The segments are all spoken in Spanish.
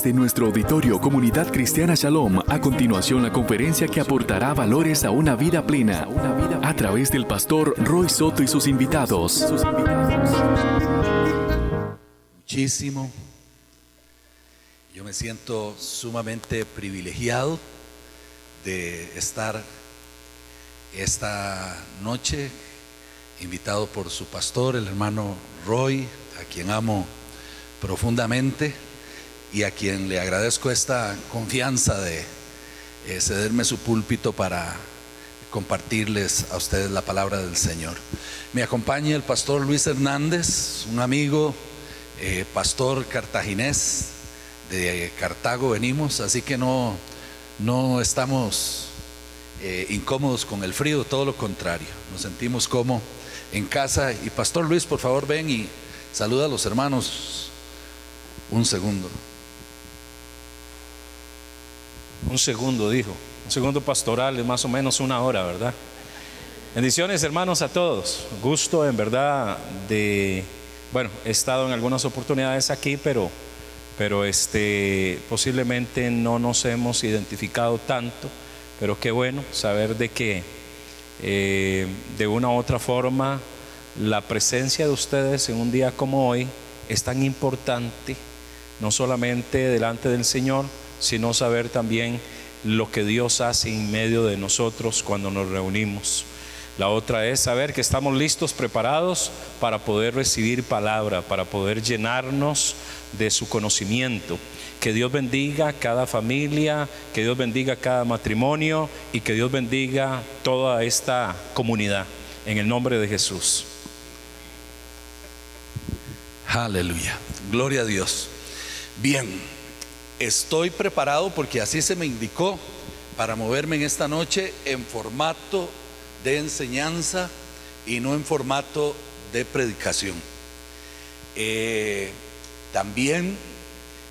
Desde nuestro auditorio Comunidad Cristiana Shalom, a continuación la conferencia que aportará valores a una vida plena, a través del pastor Roy Soto y sus invitados. Muchísimo. Yo me siento sumamente privilegiado de estar esta noche invitado por su pastor, el hermano Roy, a quien amo profundamente y a quien le agradezco esta confianza de eh, cederme su púlpito para compartirles a ustedes la palabra del Señor. Me acompaña el pastor Luis Hernández, un amigo, eh, pastor cartaginés, de Cartago venimos, así que no, no estamos eh, incómodos con el frío, todo lo contrario, nos sentimos como en casa. Y Pastor Luis, por favor, ven y saluda a los hermanos. Un segundo. Un segundo, dijo. Un segundo pastoral es más o menos una hora, ¿verdad? Bendiciones, hermanos, a todos. Gusto, en verdad, de. Bueno, he estado en algunas oportunidades aquí, pero, pero este, posiblemente no nos hemos identificado tanto. Pero qué bueno saber de que eh, de una u otra forma la presencia de ustedes en un día como hoy es tan importante, no solamente delante del Señor, sino saber también lo que Dios hace en medio de nosotros cuando nos reunimos. La otra es saber que estamos listos, preparados para poder recibir palabra, para poder llenarnos de su conocimiento. Que Dios bendiga cada familia, que Dios bendiga cada matrimonio y que Dios bendiga toda esta comunidad. En el nombre de Jesús. Aleluya. Gloria a Dios. Bien, estoy preparado porque así se me indicó para moverme en esta noche en formato de enseñanza y no en formato de predicación. Eh, también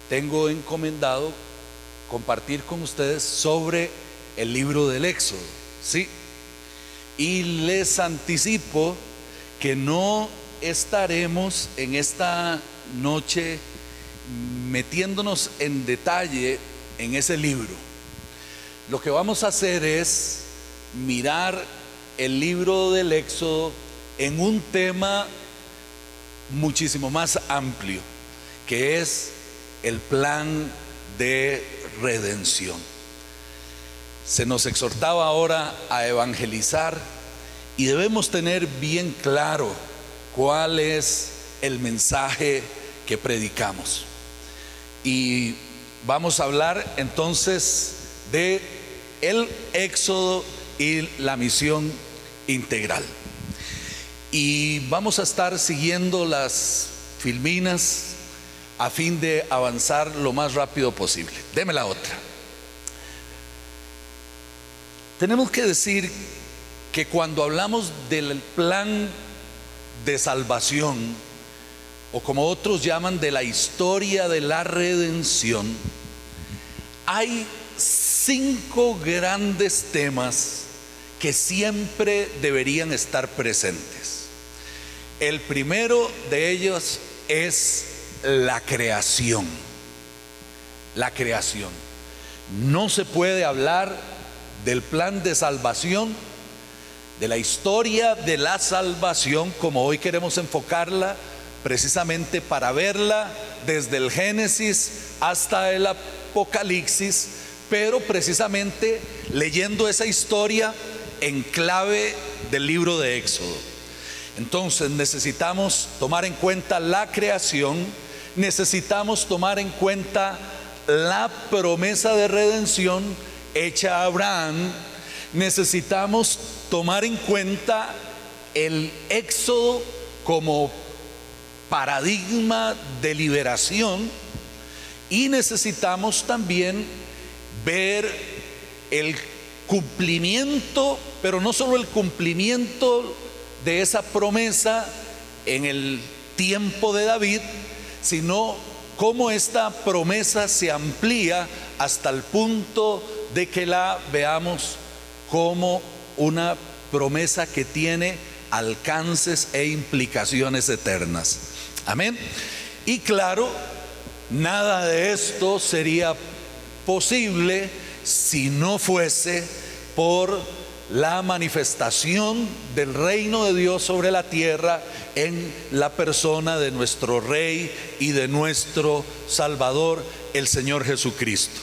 tengo encomendado compartir con ustedes sobre el libro del Éxodo, ¿sí? Y les anticipo que no estaremos en esta noche metiéndonos en detalle en ese libro. Lo que vamos a hacer es mirar el libro del Éxodo en un tema muchísimo más amplio, que es el plan de redención. Se nos exhortaba ahora a evangelizar y debemos tener bien claro cuál es el mensaje que predicamos. Y vamos a hablar entonces de el éxodo y la misión integral. Y vamos a estar siguiendo las filminas a fin de avanzar lo más rápido posible. Deme la otra. Tenemos que decir que cuando hablamos del plan de salvación, o como otros llaman de la historia de la redención, hay cinco grandes temas que siempre deberían estar presentes. El primero de ellos es la creación. La creación. No se puede hablar del plan de salvación de la historia de la salvación, como hoy queremos enfocarla, precisamente para verla desde el Génesis hasta el Apocalipsis, pero precisamente leyendo esa historia en clave del libro de Éxodo. Entonces necesitamos tomar en cuenta la creación, necesitamos tomar en cuenta la promesa de redención hecha a Abraham, necesitamos tomar en cuenta el éxodo como paradigma de liberación y necesitamos también ver el cumplimiento, pero no solo el cumplimiento de esa promesa en el tiempo de David, sino cómo esta promesa se amplía hasta el punto de que la veamos como una promesa que tiene alcances e implicaciones eternas. Amén. Y claro, nada de esto sería posible si no fuese por la manifestación del reino de Dios sobre la tierra en la persona de nuestro Rey y de nuestro Salvador, el Señor Jesucristo.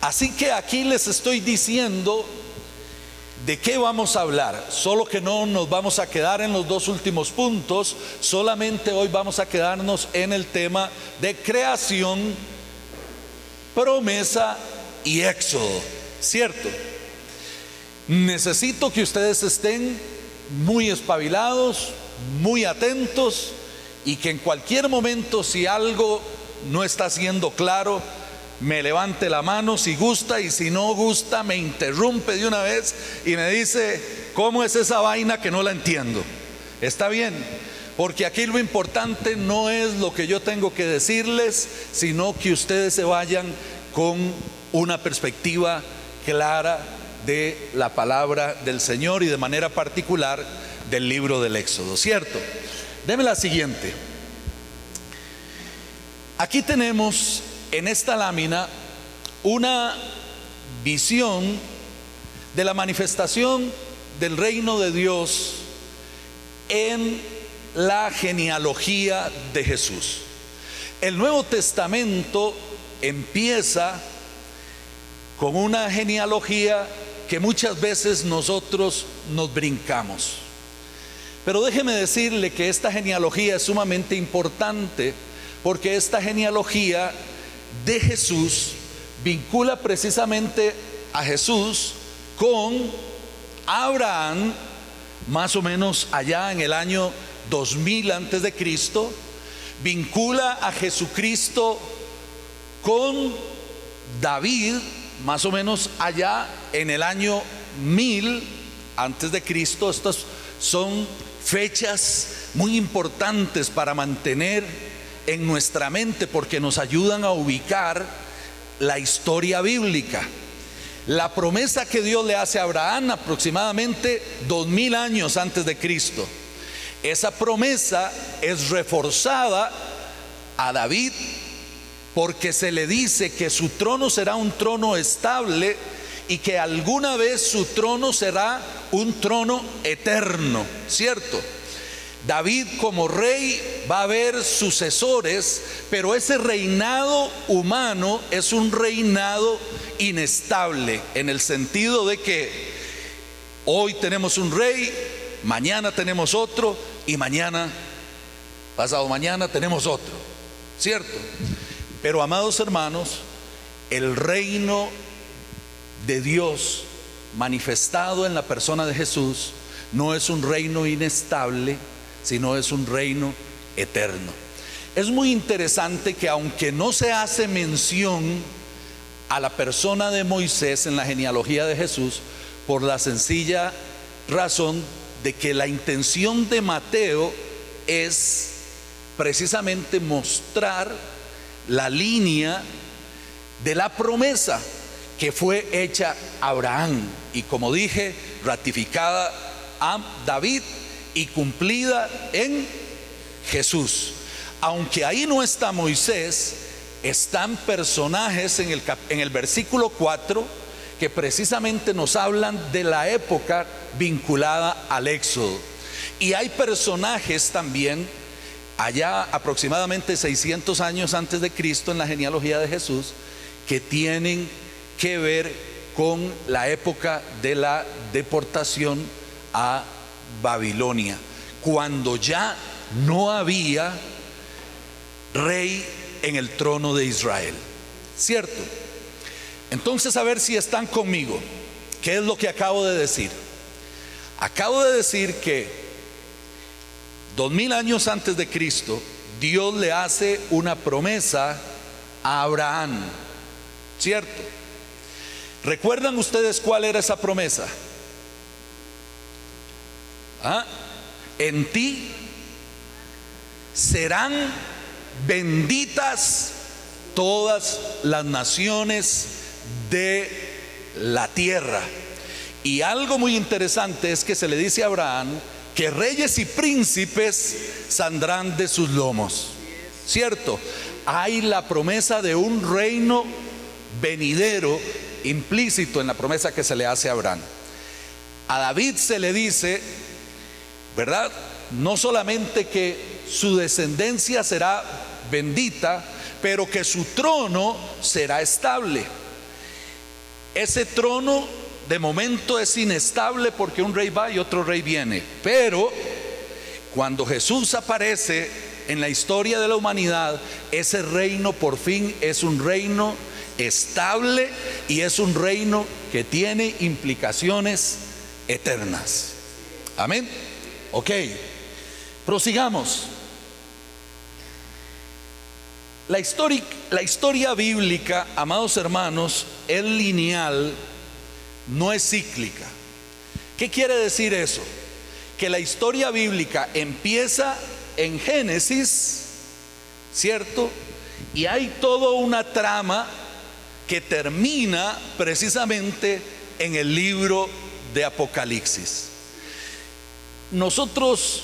Así que aquí les estoy diciendo de qué vamos a hablar, solo que no nos vamos a quedar en los dos últimos puntos, solamente hoy vamos a quedarnos en el tema de creación, promesa y éxodo, ¿cierto? Necesito que ustedes estén muy espabilados, muy atentos y que en cualquier momento si algo no está siendo claro, me levante la mano si gusta y si no gusta me interrumpe de una vez y me dice, ¿cómo es esa vaina que no la entiendo? Está bien, porque aquí lo importante no es lo que yo tengo que decirles, sino que ustedes se vayan con una perspectiva clara de la palabra del Señor y de manera particular del libro del Éxodo, ¿cierto? Deme la siguiente. Aquí tenemos en esta lámina una visión de la manifestación del reino de Dios en la genealogía de Jesús. El Nuevo Testamento empieza con una genealogía que muchas veces nosotros nos brincamos. Pero déjeme decirle que esta genealogía es sumamente importante porque esta genealogía de Jesús vincula precisamente a Jesús con Abraham, más o menos allá en el año 2000 antes de Cristo, vincula a Jesucristo con David, más o menos allá en el año 1000 antes de Cristo. Estas son fechas muy importantes para mantener en nuestra mente porque nos ayudan a ubicar la historia bíblica. La promesa que Dios le hace a Abraham aproximadamente dos mil años antes de Cristo. Esa promesa es reforzada a David porque se le dice que su trono será un trono estable y que alguna vez su trono será un trono eterno, ¿cierto? David como rey va a haber sucesores, pero ese reinado humano es un reinado inestable en el sentido de que hoy tenemos un rey, mañana tenemos otro y mañana, pasado mañana tenemos otro, ¿cierto? Pero amados hermanos, el reino de Dios manifestado en la persona de Jesús no es un reino inestable, sino es un reino eterno. Es muy interesante que aunque no se hace mención a la persona de Moisés en la genealogía de Jesús, por la sencilla razón de que la intención de Mateo es precisamente mostrar la línea de la promesa que fue hecha a Abraham y como dije, ratificada a David y cumplida en Jesús. Aunque ahí no está Moisés, están personajes en el, en el versículo 4 que precisamente nos hablan de la época vinculada al éxodo. Y hay personajes también allá aproximadamente 600 años antes de Cristo en la genealogía de Jesús, que tienen que ver con la época de la deportación a Babilonia, cuando ya no había rey en el trono de Israel. ¿Cierto? Entonces a ver si están conmigo. ¿Qué es lo que acabo de decir? Acabo de decir que Dos mil años antes de Cristo, Dios le hace una promesa a Abraham, ¿cierto? ¿Recuerdan ustedes cuál era esa promesa? ¿Ah? En ti serán benditas todas las naciones de la tierra. Y algo muy interesante es que se le dice a Abraham, que reyes y príncipes saldrán de sus lomos. ¿Cierto? hay la promesa de un reino venidero implícito en la promesa que se le hace a Abraham. A David se le dice, ¿verdad? No solamente que su descendencia será bendita, pero que su trono será estable. Ese trono de momento es inestable porque un rey va y otro rey viene, pero cuando Jesús aparece en la historia de la humanidad, ese reino por fin es un reino estable y es un reino que tiene implicaciones eternas. Amén. Ok, prosigamos. La la historia bíblica, amados hermanos, es lineal, no es cíclica. ¿Qué quiere decir eso? Que la historia bíblica empieza en Génesis, ¿cierto? Y hay toda una trama que termina precisamente en el libro de Apocalipsis. Nosotros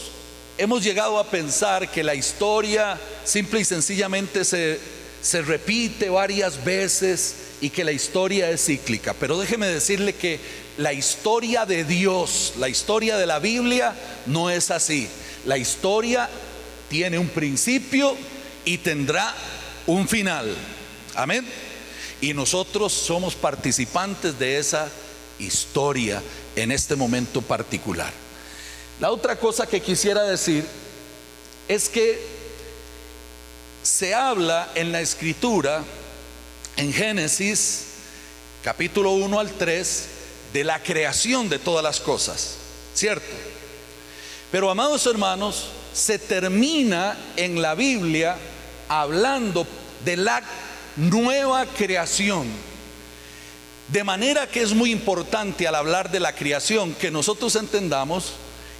hemos llegado a pensar que la historia simple y sencillamente se, se repite varias veces y que la historia es cíclica. Pero déjeme decirle que la historia de Dios, la historia de la Biblia, no es así. La historia tiene un principio y tendrá un final. Amén. Y nosotros somos participantes de esa historia en este momento particular. La otra cosa que quisiera decir es que se habla en la escritura, en Génesis capítulo 1 al 3, de la creación de todas las cosas, ¿cierto? Pero amados hermanos, se termina en la Biblia hablando de la nueva creación. De manera que es muy importante al hablar de la creación que nosotros entendamos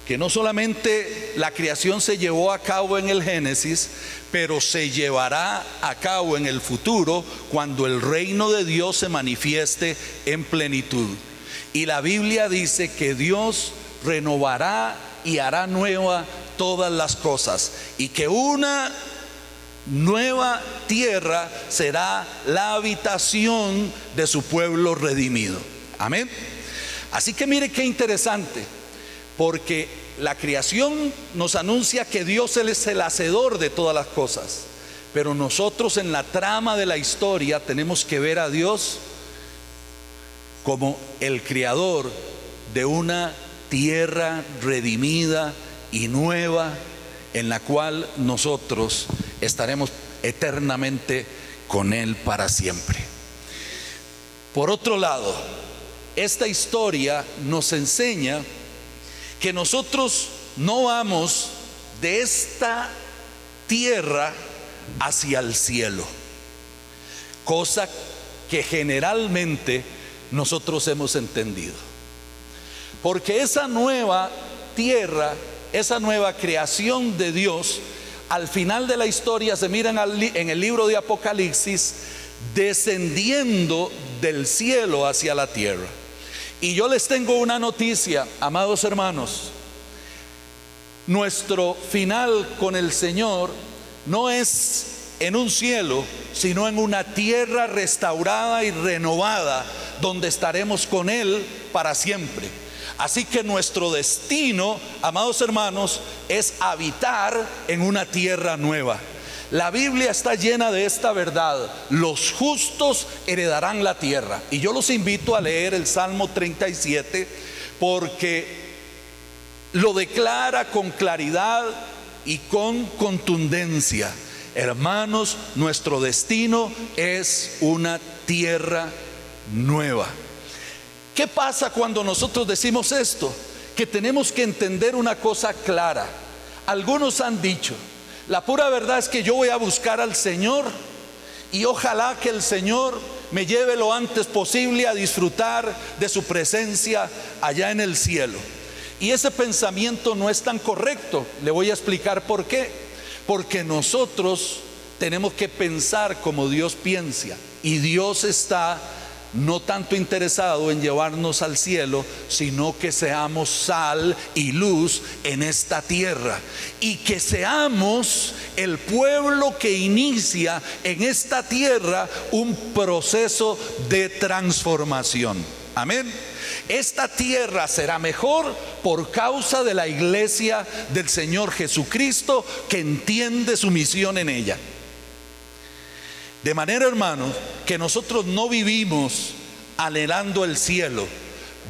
que no solamente la creación se llevó a cabo en el Génesis, pero se llevará a cabo en el futuro cuando el reino de Dios se manifieste en plenitud. Y la Biblia dice que Dios renovará y hará nueva todas las cosas y que una nueva tierra será la habitación de su pueblo redimido. Amén. Así que mire qué interesante, porque la creación nos anuncia que Dios es el hacedor de todas las cosas, pero nosotros en la trama de la historia tenemos que ver a Dios como el creador de una tierra redimida y nueva en la cual nosotros estaremos eternamente con Él para siempre. Por otro lado, esta historia nos enseña que nosotros no vamos de esta tierra hacia el cielo, cosa que generalmente nosotros hemos entendido. Porque esa nueva tierra, esa nueva creación de Dios, al final de la historia se miran en el libro de Apocalipsis descendiendo del cielo hacia la tierra. Y yo les tengo una noticia, amados hermanos. Nuestro final con el Señor no es en un cielo, sino en una tierra restaurada y renovada, donde estaremos con Él para siempre. Así que nuestro destino, amados hermanos, es habitar en una tierra nueva. La Biblia está llena de esta verdad. Los justos heredarán la tierra. Y yo los invito a leer el Salmo 37 porque lo declara con claridad y con contundencia. Hermanos, nuestro destino es una tierra nueva. ¿Qué pasa cuando nosotros decimos esto? Que tenemos que entender una cosa clara. Algunos han dicho, la pura verdad es que yo voy a buscar al Señor y ojalá que el Señor me lleve lo antes posible a disfrutar de su presencia allá en el cielo. Y ese pensamiento no es tan correcto. Le voy a explicar por qué. Porque nosotros tenemos que pensar como Dios piensa. Y Dios está no tanto interesado en llevarnos al cielo, sino que seamos sal y luz en esta tierra y que seamos el pueblo que inicia en esta tierra un proceso de transformación. Amén. Esta tierra será mejor por causa de la iglesia del Señor Jesucristo que entiende su misión en ella. De manera, hermanos, que nosotros no vivimos anhelando el cielo,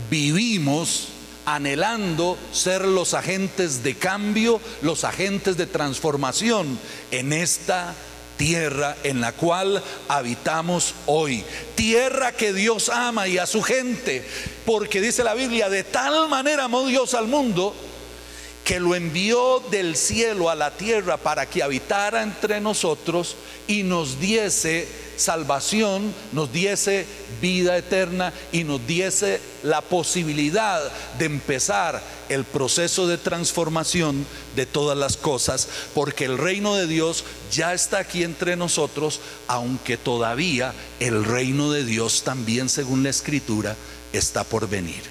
vivimos anhelando ser los agentes de cambio, los agentes de transformación en esta tierra en la cual habitamos hoy. Tierra que Dios ama y a su gente, porque dice la Biblia, de tal manera amó Dios al mundo que lo envió del cielo a la tierra para que habitara entre nosotros y nos diese salvación, nos diese vida eterna y nos diese la posibilidad de empezar el proceso de transformación de todas las cosas, porque el reino de Dios ya está aquí entre nosotros, aunque todavía el reino de Dios también, según la escritura, está por venir.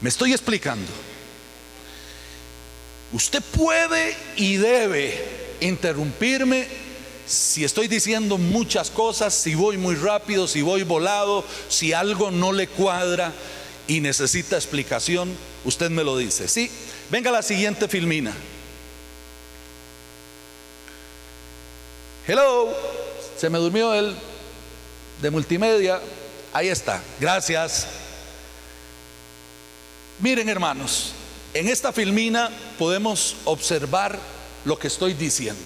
Me estoy explicando. Usted puede y debe interrumpirme si estoy diciendo muchas cosas, si voy muy rápido, si voy volado, si algo no le cuadra y necesita explicación, usted me lo dice. Sí, venga la siguiente filmina. Hello, se me durmió el de multimedia. Ahí está, gracias. Miren hermanos, en esta filmina podemos observar lo que estoy diciendo.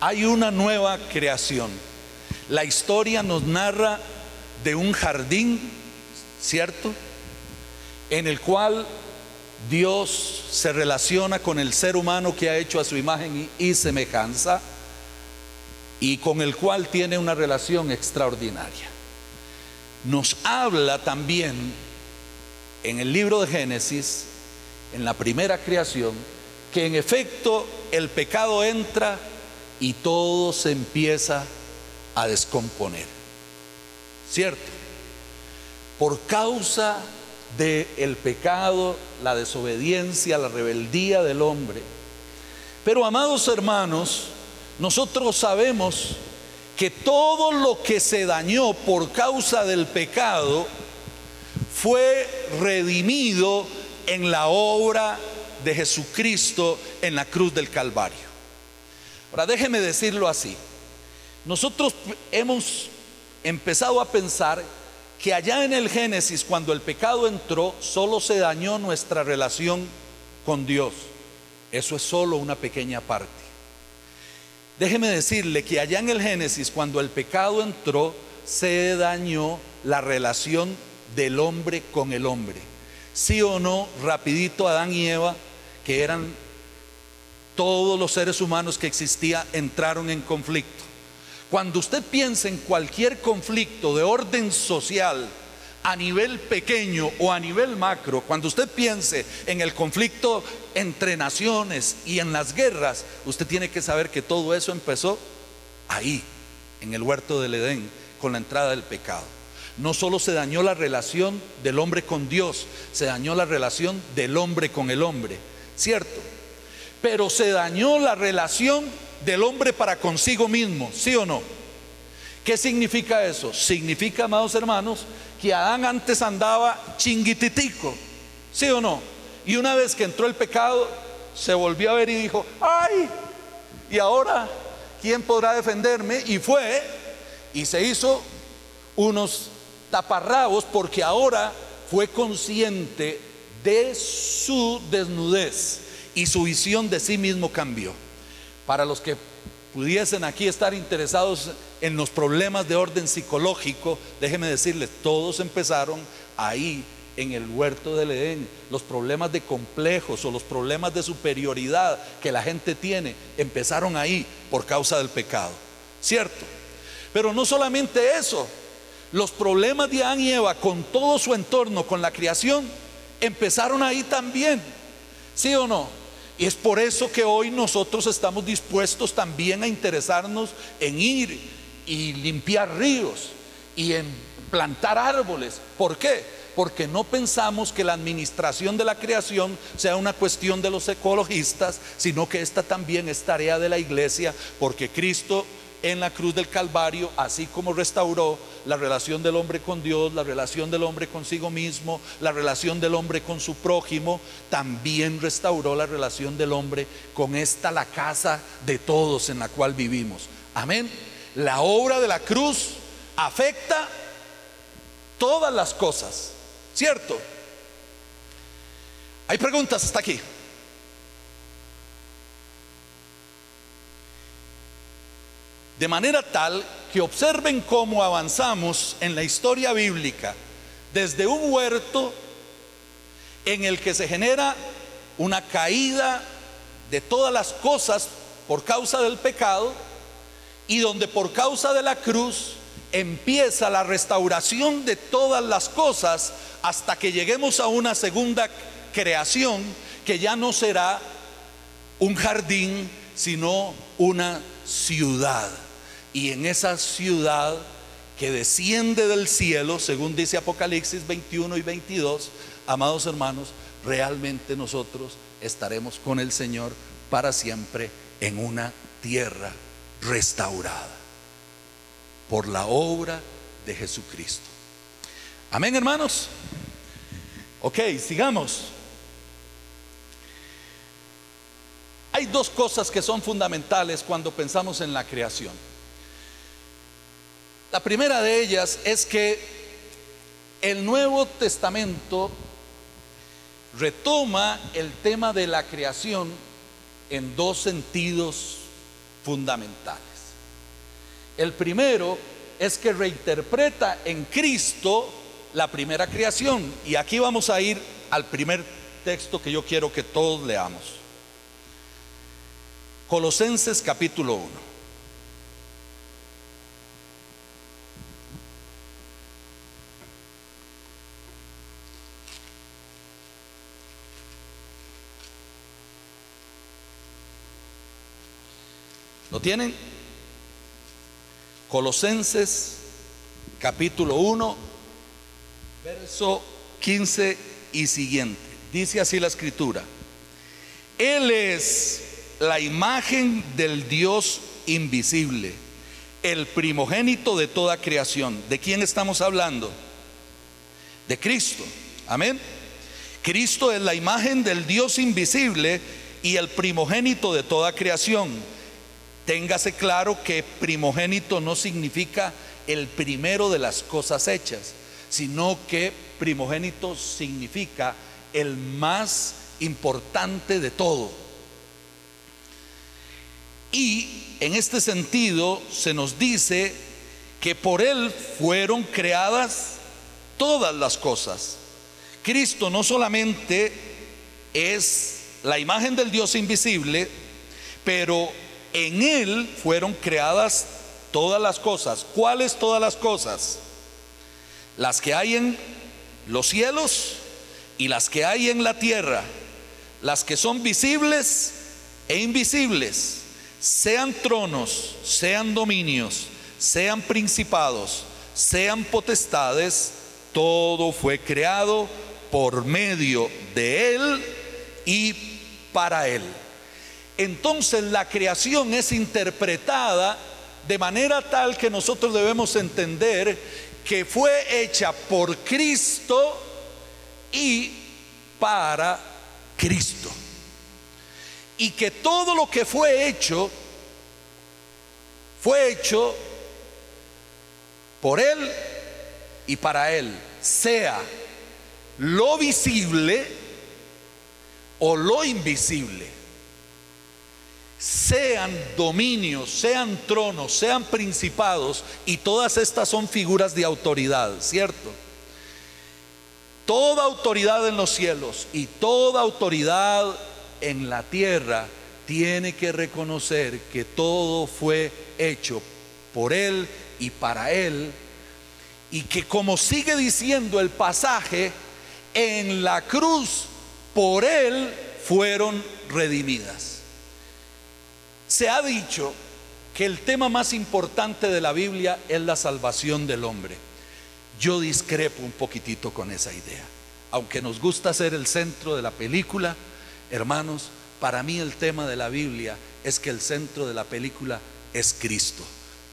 Hay una nueva creación. La historia nos narra de un jardín, ¿cierto? En el cual Dios se relaciona con el ser humano que ha hecho a su imagen y semejanza y con el cual tiene una relación extraordinaria. Nos habla también en el libro de Génesis en la primera creación, que en efecto el pecado entra y todo se empieza a descomponer. ¿Cierto? Por causa del el pecado, la desobediencia, la rebeldía del hombre. Pero amados hermanos, nosotros sabemos que todo lo que se dañó por causa del pecado fue redimido en la obra de Jesucristo en la cruz del Calvario. Ahora déjeme decirlo así. Nosotros hemos empezado a pensar que allá en el Génesis, cuando el pecado entró, solo se dañó nuestra relación con Dios. Eso es solo una pequeña parte. Déjeme decirle que allá en el Génesis, cuando el pecado entró, se dañó la relación del hombre con el hombre sí o no, rapidito Adán y Eva, que eran todos los seres humanos que existían, entraron en conflicto. Cuando usted piensa en cualquier conflicto de orden social, a nivel pequeño o a nivel macro, cuando usted piense en el conflicto entre naciones y en las guerras, usted tiene que saber que todo eso empezó ahí, en el huerto del Edén, con la entrada del pecado no solo se dañó la relación del hombre con Dios, se dañó la relación del hombre con el hombre, ¿cierto? Pero se dañó la relación del hombre para consigo mismo, ¿sí o no? ¿Qué significa eso? Significa, amados hermanos, que Adán antes andaba chinguititico, ¿sí o no? Y una vez que entró el pecado, se volvió a ver y dijo, ay, y ahora, ¿quién podrá defenderme? Y fue y se hizo unos taparrabos porque ahora fue consciente de su desnudez y su visión de sí mismo cambió. Para los que pudiesen aquí estar interesados en los problemas de orden psicológico, déjenme decirles, todos empezaron ahí en el huerto del Edén. Los problemas de complejos o los problemas de superioridad que la gente tiene empezaron ahí por causa del pecado. ¿Cierto? Pero no solamente eso, los problemas de Adán y Eva con todo su entorno, con la creación, empezaron ahí también. ¿Sí o no? Y es por eso que hoy nosotros estamos dispuestos también a interesarnos en ir y limpiar ríos y en plantar árboles. ¿Por qué? Porque no pensamos que la administración de la creación sea una cuestión de los ecologistas, sino que esta también es tarea de la iglesia, porque Cristo en la cruz del Calvario, así como restauró la relación del hombre con Dios, la relación del hombre consigo mismo, la relación del hombre con su prójimo, también restauró la relación del hombre con esta la casa de todos en la cual vivimos. Amén. La obra de la cruz afecta todas las cosas, ¿cierto? Hay preguntas hasta aquí. De manera tal que observen cómo avanzamos en la historia bíblica desde un huerto en el que se genera una caída de todas las cosas por causa del pecado y donde por causa de la cruz empieza la restauración de todas las cosas hasta que lleguemos a una segunda creación que ya no será un jardín, sino una ciudad y en esa ciudad que desciende del cielo, según dice Apocalipsis 21 y 22, amados hermanos, realmente nosotros estaremos con el Señor para siempre en una tierra restaurada por la obra de Jesucristo. Amén, hermanos. Ok, sigamos. Hay dos cosas que son fundamentales cuando pensamos en la creación. La primera de ellas es que el Nuevo Testamento retoma el tema de la creación en dos sentidos fundamentales. El primero es que reinterpreta en Cristo la primera creación. Y aquí vamos a ir al primer texto que yo quiero que todos leamos. Colosenses capítulo 1. ¿Lo tienen? Colosenses capítulo 1, verso 15 y siguiente. Dice así la escritura. Él es la imagen del Dios invisible, el primogénito de toda creación. ¿De quién estamos hablando? De Cristo. Amén. Cristo es la imagen del Dios invisible y el primogénito de toda creación Téngase claro que primogénito no significa el primero de las cosas hechas, sino que primogénito significa el más importante de todo. Y en este sentido se nos dice que por Él fueron creadas todas las cosas. Cristo no solamente es la imagen del Dios invisible, pero en Él fueron creadas todas las cosas. ¿Cuáles todas las cosas? Las que hay en los cielos y las que hay en la tierra, las que son visibles e invisibles, sean tronos, sean dominios, sean principados, sean potestades, todo fue creado por medio de Él y para Él entonces la creación es interpretada de manera tal que nosotros debemos entender que fue hecha por Cristo y para Cristo. Y que todo lo que fue hecho fue hecho por Él y para Él, sea lo visible o lo invisible sean dominios, sean tronos, sean principados, y todas estas son figuras de autoridad, ¿cierto? Toda autoridad en los cielos y toda autoridad en la tierra tiene que reconocer que todo fue hecho por Él y para Él, y que como sigue diciendo el pasaje, en la cruz por Él fueron redimidas. Se ha dicho que el tema más importante de la Biblia es la salvación del hombre. Yo discrepo un poquitito con esa idea. Aunque nos gusta ser el centro de la película, hermanos, para mí el tema de la Biblia es que el centro de la película es Cristo.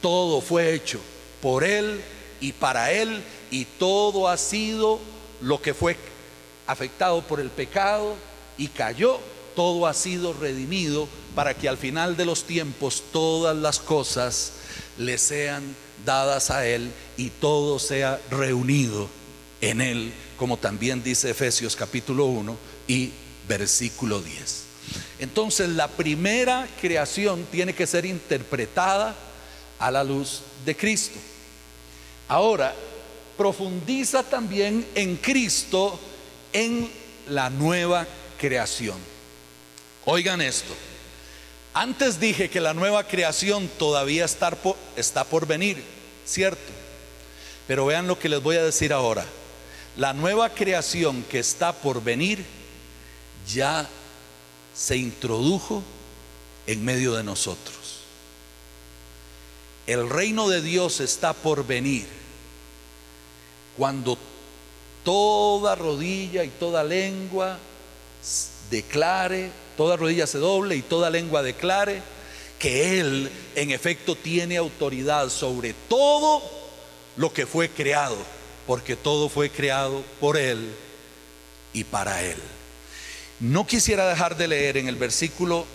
Todo fue hecho por Él y para Él y todo ha sido lo que fue afectado por el pecado y cayó, todo ha sido redimido para que al final de los tiempos todas las cosas le sean dadas a Él y todo sea reunido en Él, como también dice Efesios capítulo 1 y versículo 10. Entonces la primera creación tiene que ser interpretada a la luz de Cristo. Ahora, profundiza también en Cristo en la nueva creación. Oigan esto. Antes dije que la nueva creación todavía está por, venir, ¿cierto? Pero vean lo que les voy a decir ahora. La nueva creación que está por venir ya se introdujo en medio de nosotros. El reino de Dios está por venir cuando toda rodilla y toda lengua declare, toda rodilla se doble y toda lengua declare que Él en efecto tiene autoridad sobre todo lo que fue creado, porque todo fue creado por Él y para Él. No quisiera dejar de leer en el versículo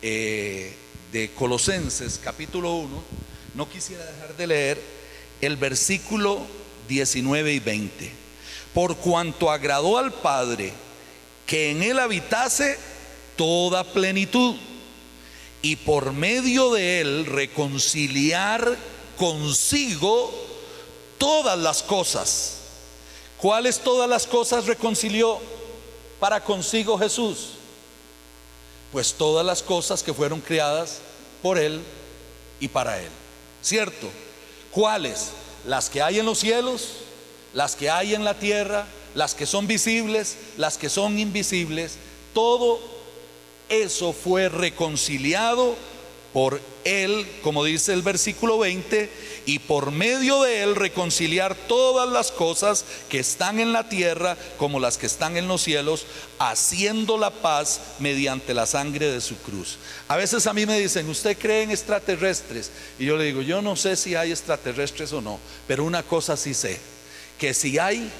eh, de Colosenses capítulo 1, no quisiera dejar de leer el versículo 19 y 20. Por cuanto agradó al Padre que en él habitase toda plenitud y por medio de él reconciliar consigo todas las cosas. ¿Cuáles todas las cosas reconcilió? para consigo Jesús? Pues todas las cosas que fueron creadas por Él y para Él. ¿Cierto? ¿Cuáles? Las que hay en los cielos, las que hay en la tierra, las que son visibles, las que son invisibles. Todo eso fue reconciliado por Él, como dice el versículo 20, y por medio de Él reconciliar todas las cosas que están en la tierra como las que están en los cielos, haciendo la paz mediante la sangre de su cruz. A veces a mí me dicen, ¿usted cree en extraterrestres? Y yo le digo, yo no sé si hay extraterrestres o no, pero una cosa sí sé, que si hay,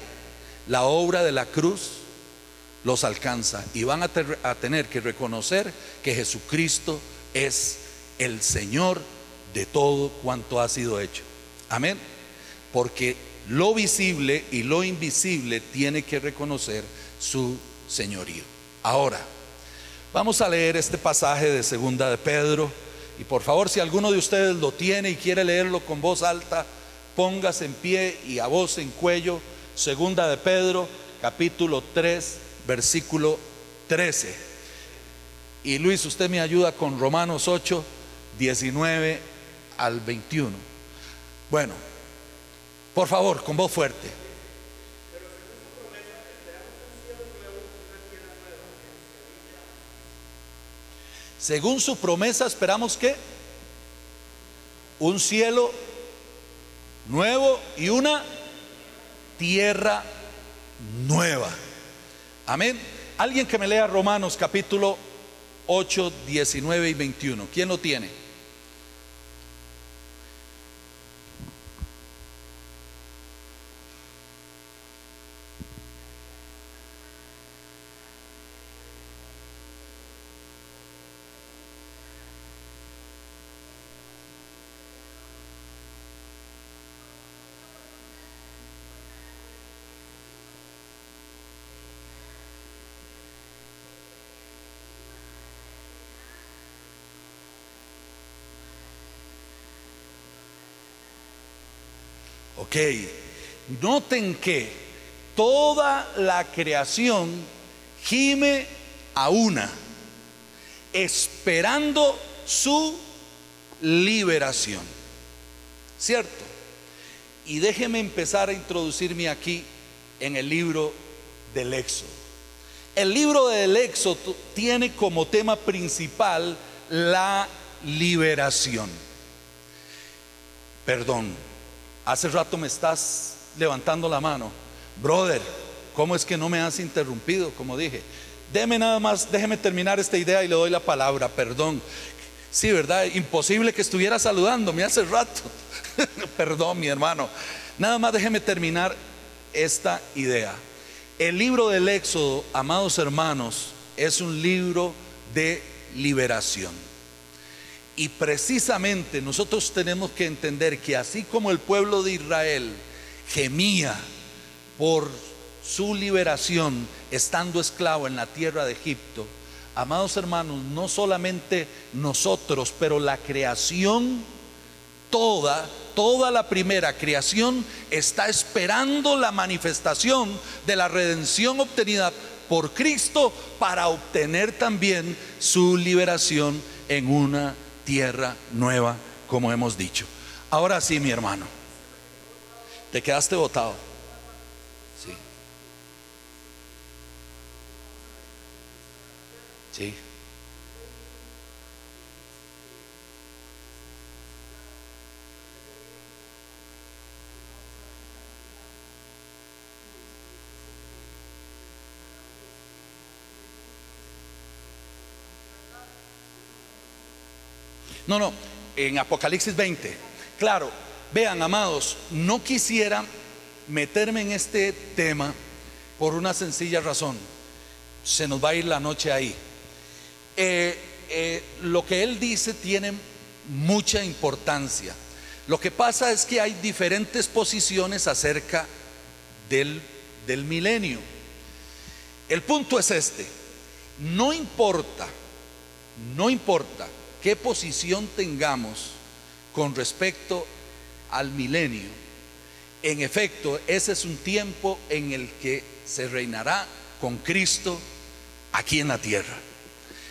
la obra de la cruz los alcanza y van a, tener que reconocer que Jesucristo es el Señor de todo cuanto ha sido hecho. Amén. Porque lo visible y lo invisible tiene que reconocer su señorío. Ahora, vamos a leer este pasaje de segunda de Pedro y por favor, si alguno de ustedes lo tiene y quiere leerlo con voz alta, póngase en pie y a voz en cuello. Segunda de Pedro, capítulo 3, versículo 13. Y Luis, usted me ayuda con Romanos 8, 19 al 21. Bueno, por favor, con voz fuerte. Según su promesa esperamos que un cielo nuevo y una tierra nueva. Amén. Alguien que me lea Romanos capítulo 8, 19 y 21. ¿Quién lo tiene? Ok, noten que toda la creación gime a una, esperando su liberación. ¿Cierto? Y déjeme empezar a introducirme aquí en el libro del Éxodo. El libro del Éxodo tiene como tema principal la liberación. Perdón, hace rato me estás levantando la mano. Brother, ¿cómo es que no me has interrumpido? Como dije, déme nada más, déjeme terminar esta idea y le doy la palabra, perdón. Sí, ¿verdad? Imposible que estuviera saludándome hace rato. perdón, mi hermano. Nada más déjeme terminar esta idea. El libro del Éxodo, amados hermanos, es un libro de liberación. Y precisamente nosotros tenemos que entender que así como el pueblo de Israel gemía por su liberación estando esclavo en la tierra de Egipto, amados hermanos, no solamente nosotros, pero la creación toda, toda la primera creación está esperando la manifestación de la redención obtenida por Cristo para obtener también su liberación en una tierra nueva, como hemos dicho. Ahora sí, mi hermano, te quedaste votado. Sí. Sí. No, no, en Apocalipsis 20. Claro, vean, amados, no quisiera meterme en este tema por una sencilla razón. Se nos va a ir la noche ahí. Eh, eh, lo que él dice tiene mucha importancia. Lo que pasa es que hay diferentes posiciones acerca del, del milenio. El punto es este. No importa, no importa qué posición tengamos con respecto al milenio, en efecto, ese es un tiempo en el que se reinará con Cristo aquí en la tierra.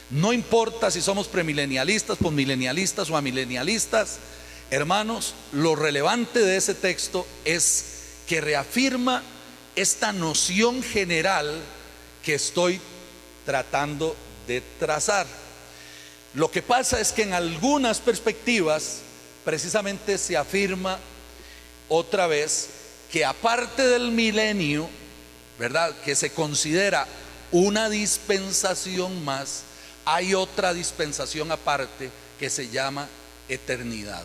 No importa si somos premilenialistas, postmilenialistas o amilenialistas, hermanos, lo relevante de ese texto es que reafirma esta noción general que estoy tratando de trazar. Lo que pasa es que en algunas perspectivas precisamente se afirma otra vez que aparte del milenio, ¿verdad? Que se considera una dispensación más, hay otra dispensación aparte que se llama eternidad.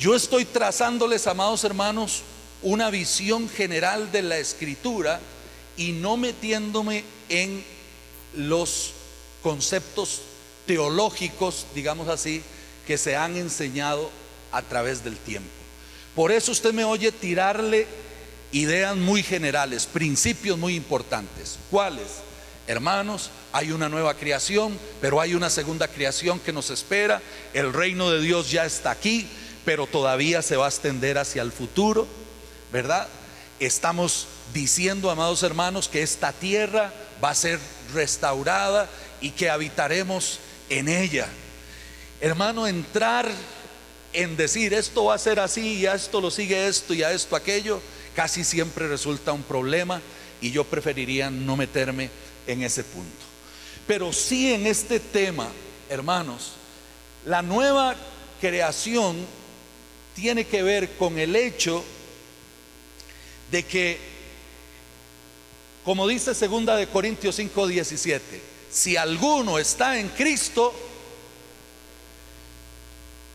Yo estoy trazándoles, amados hermanos, una visión general de la escritura y no metiéndome en los conceptos teológicos, digamos así, que se han enseñado a través del tiempo. Por eso usted me oye tirarle ideas muy generales, principios muy importantes. ¿Cuáles? Hermanos, hay una nueva creación, pero hay una segunda creación que nos espera. El reino de Dios ya está aquí, pero todavía se va a extender hacia el futuro, ¿verdad? Estamos diciendo, amados hermanos, que esta tierra va a ser restaurada y que habitaremos en ella. Hermano, entrar en decir esto va a ser así y a esto lo sigue esto y a esto aquello, casi siempre resulta un problema y yo preferiría no meterme en ese punto. Pero sí en este tema, hermanos, la nueva creación tiene que ver con el hecho de que, como dice segunda de Corintios 5:17, si alguno está en Cristo,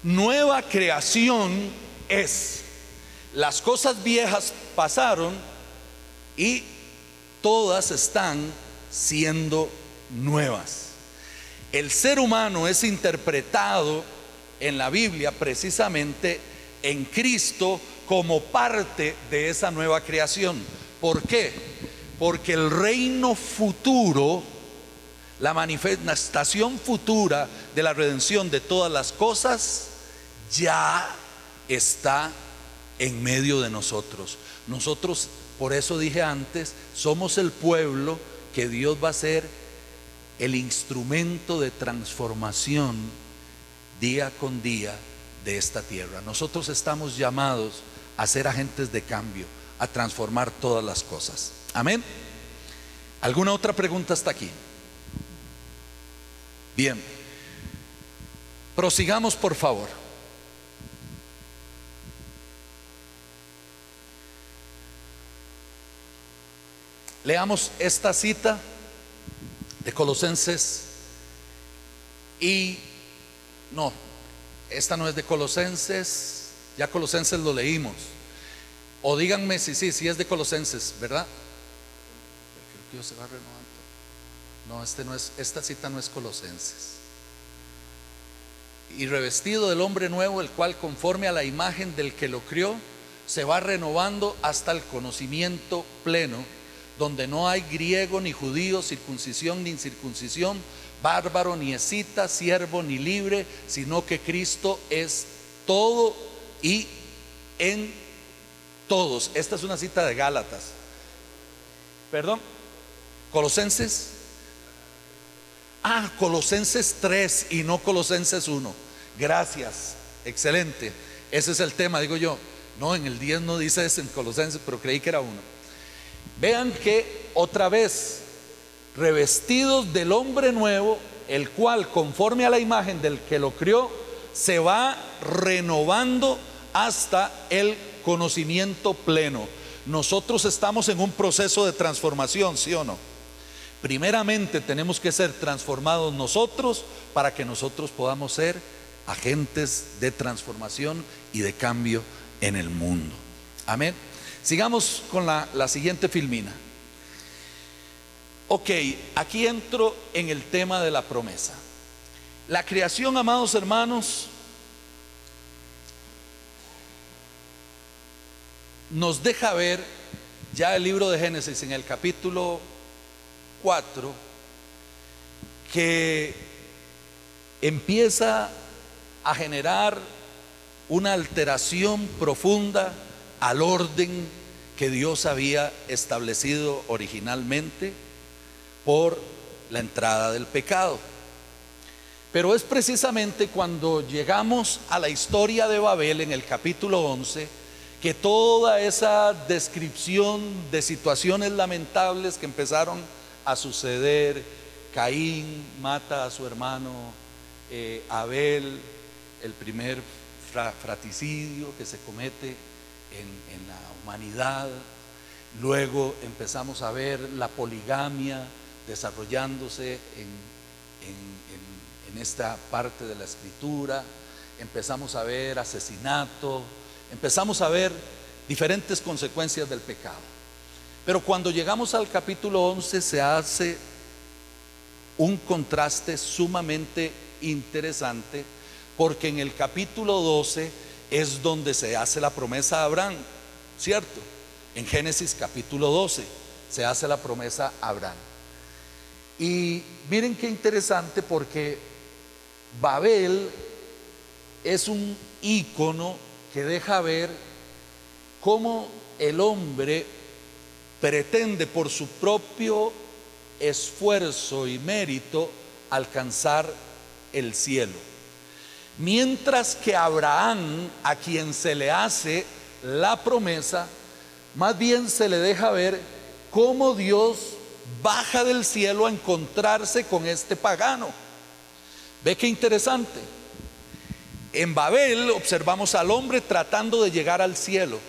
nueva creación es. Las cosas viejas pasaron y todas están siendo nuevas. El ser humano es interpretado en la Biblia precisamente en Cristo como parte de esa nueva creación. ¿Por qué? Porque el reino futuro la manifestación futura de la redención de todas las cosas ya está en medio de nosotros. Nosotros, por eso dije antes, somos el pueblo que Dios va a ser el instrumento de transformación día con día de esta tierra. Nosotros estamos llamados a ser agentes de cambio, a transformar todas las cosas. Amén. ¿Alguna otra pregunta hasta aquí? Bien. Prosigamos, por favor. Leamos esta cita de Colosenses y no, esta no es de Colosenses, ya Colosenses lo leímos. O díganme si sí, si es de Colosenses, ¿verdad? Creo que se va renovando. No, este no es, esta cita no es Colosenses. Y revestido del hombre nuevo, el cual conforme a la imagen del que lo crió, se va renovando hasta el conocimiento pleno, donde no hay griego ni judío, circuncisión ni incircuncisión, bárbaro ni escita, siervo ni libre, sino que Cristo es todo y en todos. Esta es una cita de Gálatas. Perdón, Colosenses. Ah, Colosenses 3 y no Colosenses 1. Gracias, excelente. Ese es el tema, digo yo. No, en el 10 no dice eso en Colosenses, pero creí que era uno. Vean que otra vez revestidos del hombre nuevo, el cual conforme a la imagen del que lo crió, se va renovando hasta el conocimiento pleno. Nosotros estamos en un proceso de transformación, ¿sí o no? Primeramente tenemos que ser transformados nosotros para que nosotros podamos ser agentes de transformación y de cambio en el mundo. Amén. Sigamos con la, la siguiente filmina. Ok, aquí entro en el tema de la promesa. La creación, amados hermanos, nos deja ver ya el libro de Génesis en el capítulo 4 que empieza a generar una alteración profunda al orden que Dios había establecido originalmente por la entrada del pecado. Pero es precisamente cuando llegamos a la historia de Babel en el capítulo 11 que toda esa descripción de situaciones lamentables que empezaron a suceder, Caín mata a su hermano eh, Abel, el primer fraticidio que se comete en, en la humanidad, luego empezamos a ver la poligamia, desarrollándose en, esta parte de la escritura, empezamos a ver asesinato, empezamos a ver diferentes consecuencias del pecado. Pero cuando llegamos al capítulo 11 se hace un contraste sumamente interesante porque en el capítulo 12 es donde se hace la promesa a Abraham, ¿cierto? En Génesis capítulo 12 se hace la promesa a Abraham. Y miren qué interesante porque Babel es un icono que deja ver cómo el hombre pretende por su propio esfuerzo y mérito alcanzar el cielo. Mientras que Abraham, a quien se le hace la promesa, más bien se le deja ver cómo Dios baja del cielo a encontrarse con este pagano. Ve qué interesante. En Babel observamos al hombre tratando de llegar al cielo,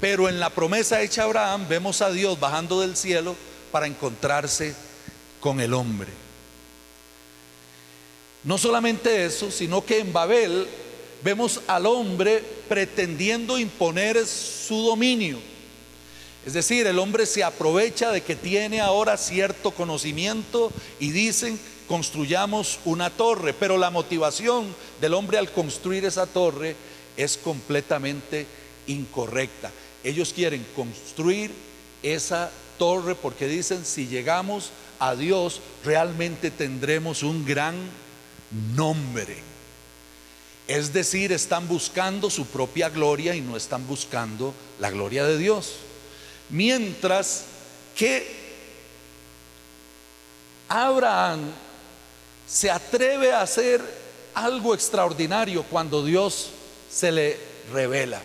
pero en la promesa hecha a Abraham vemos a Dios bajando del cielo para encontrarse con el hombre. No solamente eso, sino que en Babel vemos al hombre pretendiendo imponer su dominio es decir, el hombre se aprovecha de que tiene ahora cierto conocimiento y dicen, construyamos una torre, pero la motivación del hombre al construir esa torre es completamente incorrecta. Ellos quieren construir esa torre porque dicen, si llegamos a Dios, realmente tendremos un gran nombre. Es decir, están buscando su propia gloria y no están buscando la gloria de Dios. Mientras que Abraham se atreve a hacer algo extraordinario cuando Dios se le revela.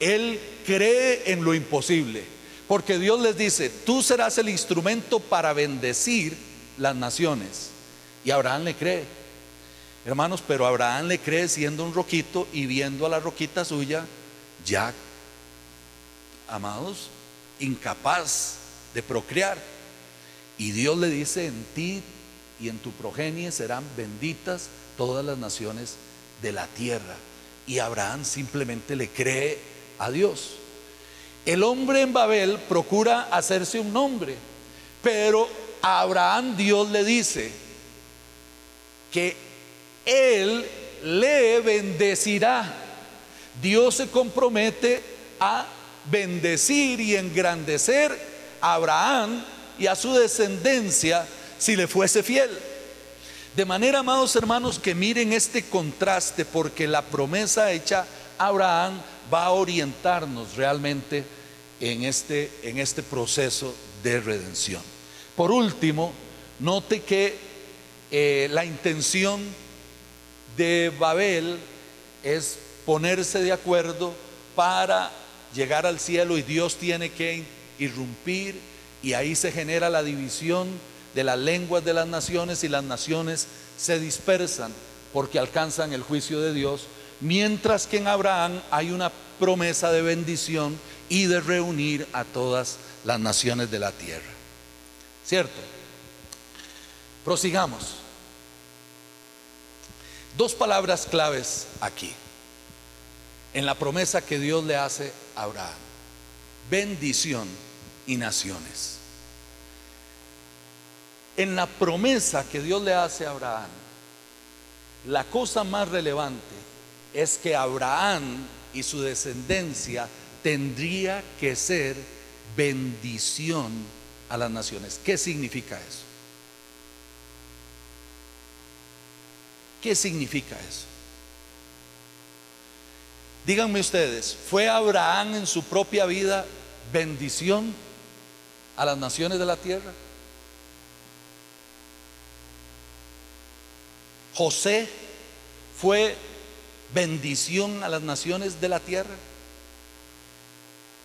Él cree en lo imposible, porque Dios les dice, tú serás el instrumento para bendecir las naciones. Y Abraham le cree. Hermanos, pero Abraham le cree siendo un roquito y viendo a la roquita suya, ya, amados, incapaz de procrear. Y Dios le dice, en ti y en tu progenie serán benditas todas las naciones de la tierra. Y Abraham simplemente le cree a Dios. El hombre en Babel procura hacerse un nombre, pero a Abraham Dios le dice que él le bendecirá. Dios se compromete a bendecir y engrandecer a Abraham y a su descendencia si le fuese fiel. De manera, amados hermanos, que miren este contraste porque la promesa hecha a Abraham va a orientarnos realmente en este, en este proceso de redención. Por último, note que eh, la intención de Babel es ponerse de acuerdo para llegar al cielo y Dios tiene que irrumpir y ahí se genera la división de las lenguas de las naciones y las naciones se dispersan porque alcanzan el juicio de Dios, mientras que en Abraham hay una promesa de bendición y de reunir a todas las naciones de la tierra. ¿Cierto? Prosigamos. Dos palabras claves aquí, en la promesa que Dios le hace a Abraham. Bendición y naciones. En la promesa que Dios le hace a Abraham, la cosa más relevante es que Abraham y su descendencia tendría que ser bendición a las naciones. ¿Qué significa eso? ¿Qué significa eso? Díganme ustedes, ¿fue Abraham en su propia vida bendición a las naciones de la tierra? José fue bendición a las naciones de la tierra.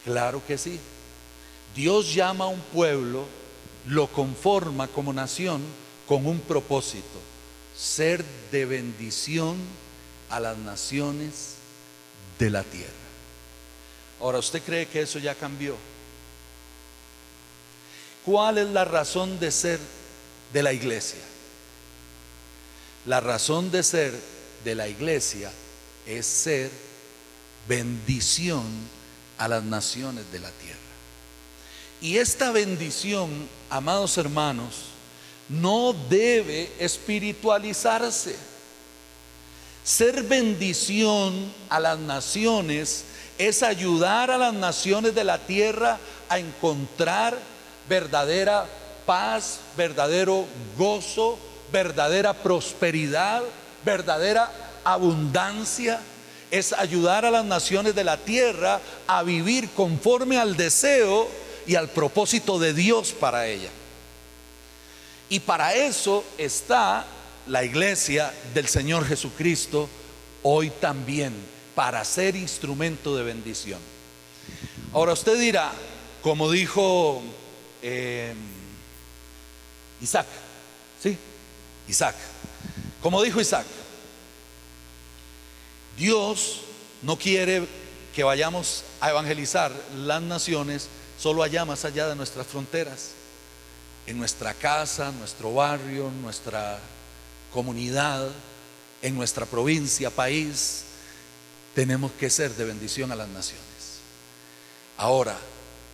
Claro que sí. Dios llama a un pueblo, lo conforma como nación con un propósito ser de bendición a las naciones de la tierra. Ahora, ¿usted cree que eso ya cambió? ¿Cuál es la razón de ser de la iglesia? La razón de ser de la iglesia es ser bendición a las naciones de la tierra. Y esta bendición, amados hermanos, no debe espiritualizarse. Ser bendición a las naciones es ayudar a las naciones de la tierra a encontrar verdadera paz, verdadero gozo, verdadera prosperidad, verdadera abundancia. Es ayudar a las naciones de la tierra a vivir conforme al deseo y al propósito de Dios para ella. Y para eso está la iglesia del Señor Jesucristo hoy también, para ser instrumento de bendición. Ahora usted dirá, como dijo eh, Isaac, ¿sí? Isaac, como dijo Isaac, Dios no quiere que vayamos a evangelizar las naciones solo allá más allá de nuestras fronteras en nuestra casa, nuestro barrio, nuestra comunidad, en nuestra provincia, país, tenemos que ser de bendición a las naciones. Ahora,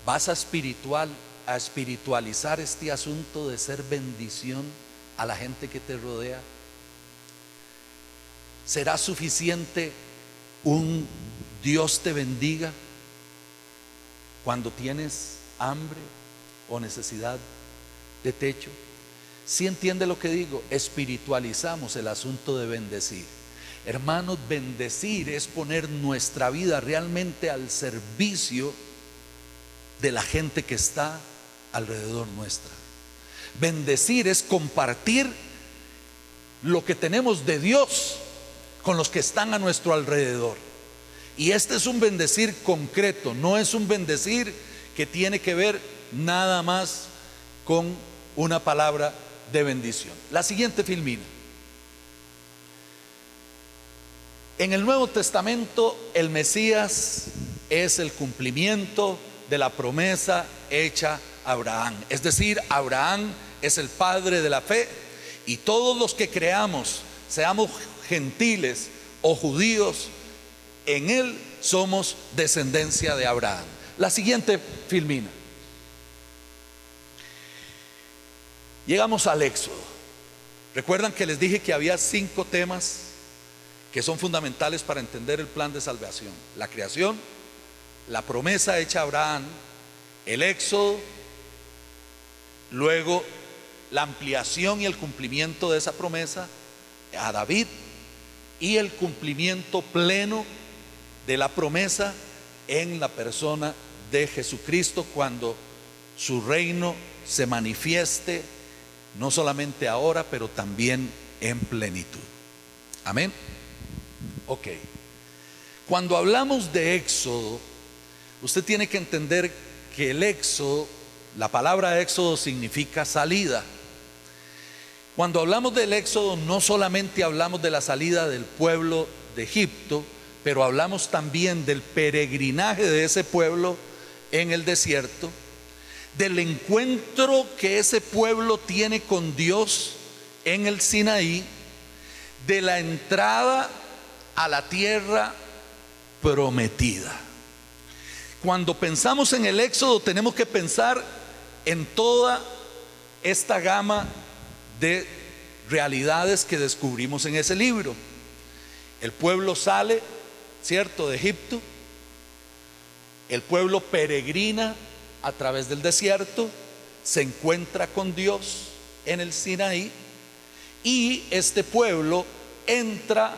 ¿vas a espiritual a espiritualizar este asunto de ser bendición a la gente que te rodea? ¿Será suficiente un Dios te bendiga cuando tienes hambre o necesidad de techo. Si entiende lo que digo, espiritualizamos el asunto de bendecir. Hermanos, bendecir es poner nuestra vida realmente al servicio de la gente que está alrededor nuestra. Bendecir es compartir lo que tenemos de Dios con los que están a nuestro alrededor. Y este es un bendecir concreto, no es un bendecir que tiene que ver nada más con una palabra de bendición. La siguiente filmina. En el Nuevo Testamento el Mesías es el cumplimiento de la promesa hecha a Abraham. Es decir, Abraham es el padre de la fe y todos los que creamos, seamos gentiles o judíos, en él somos descendencia de Abraham. La siguiente filmina. Llegamos al Éxodo. Recuerdan que les dije que había cinco temas que son fundamentales para entender el plan de salvación. La creación, la promesa hecha a Abraham, el Éxodo, luego la ampliación y el cumplimiento de esa promesa a David y el cumplimiento pleno de la promesa en la persona de Jesucristo cuando su reino se manifieste no solamente ahora, pero también en plenitud. Amén. Ok. Cuando hablamos de éxodo, usted tiene que entender que el éxodo, la palabra éxodo significa salida. Cuando hablamos del éxodo, no solamente hablamos de la salida del pueblo de Egipto, pero hablamos también del peregrinaje de ese pueblo en el desierto, del encuentro que ese pueblo tiene con Dios en el Sinaí, de la entrada a la tierra prometida. Cuando pensamos en el éxodo tenemos que pensar en toda esta gama de realidades que descubrimos en ese libro. El pueblo sale, ¿cierto?, de Egipto. El pueblo peregrina a través del desierto, se encuentra con Dios en el Sinaí y este pueblo entra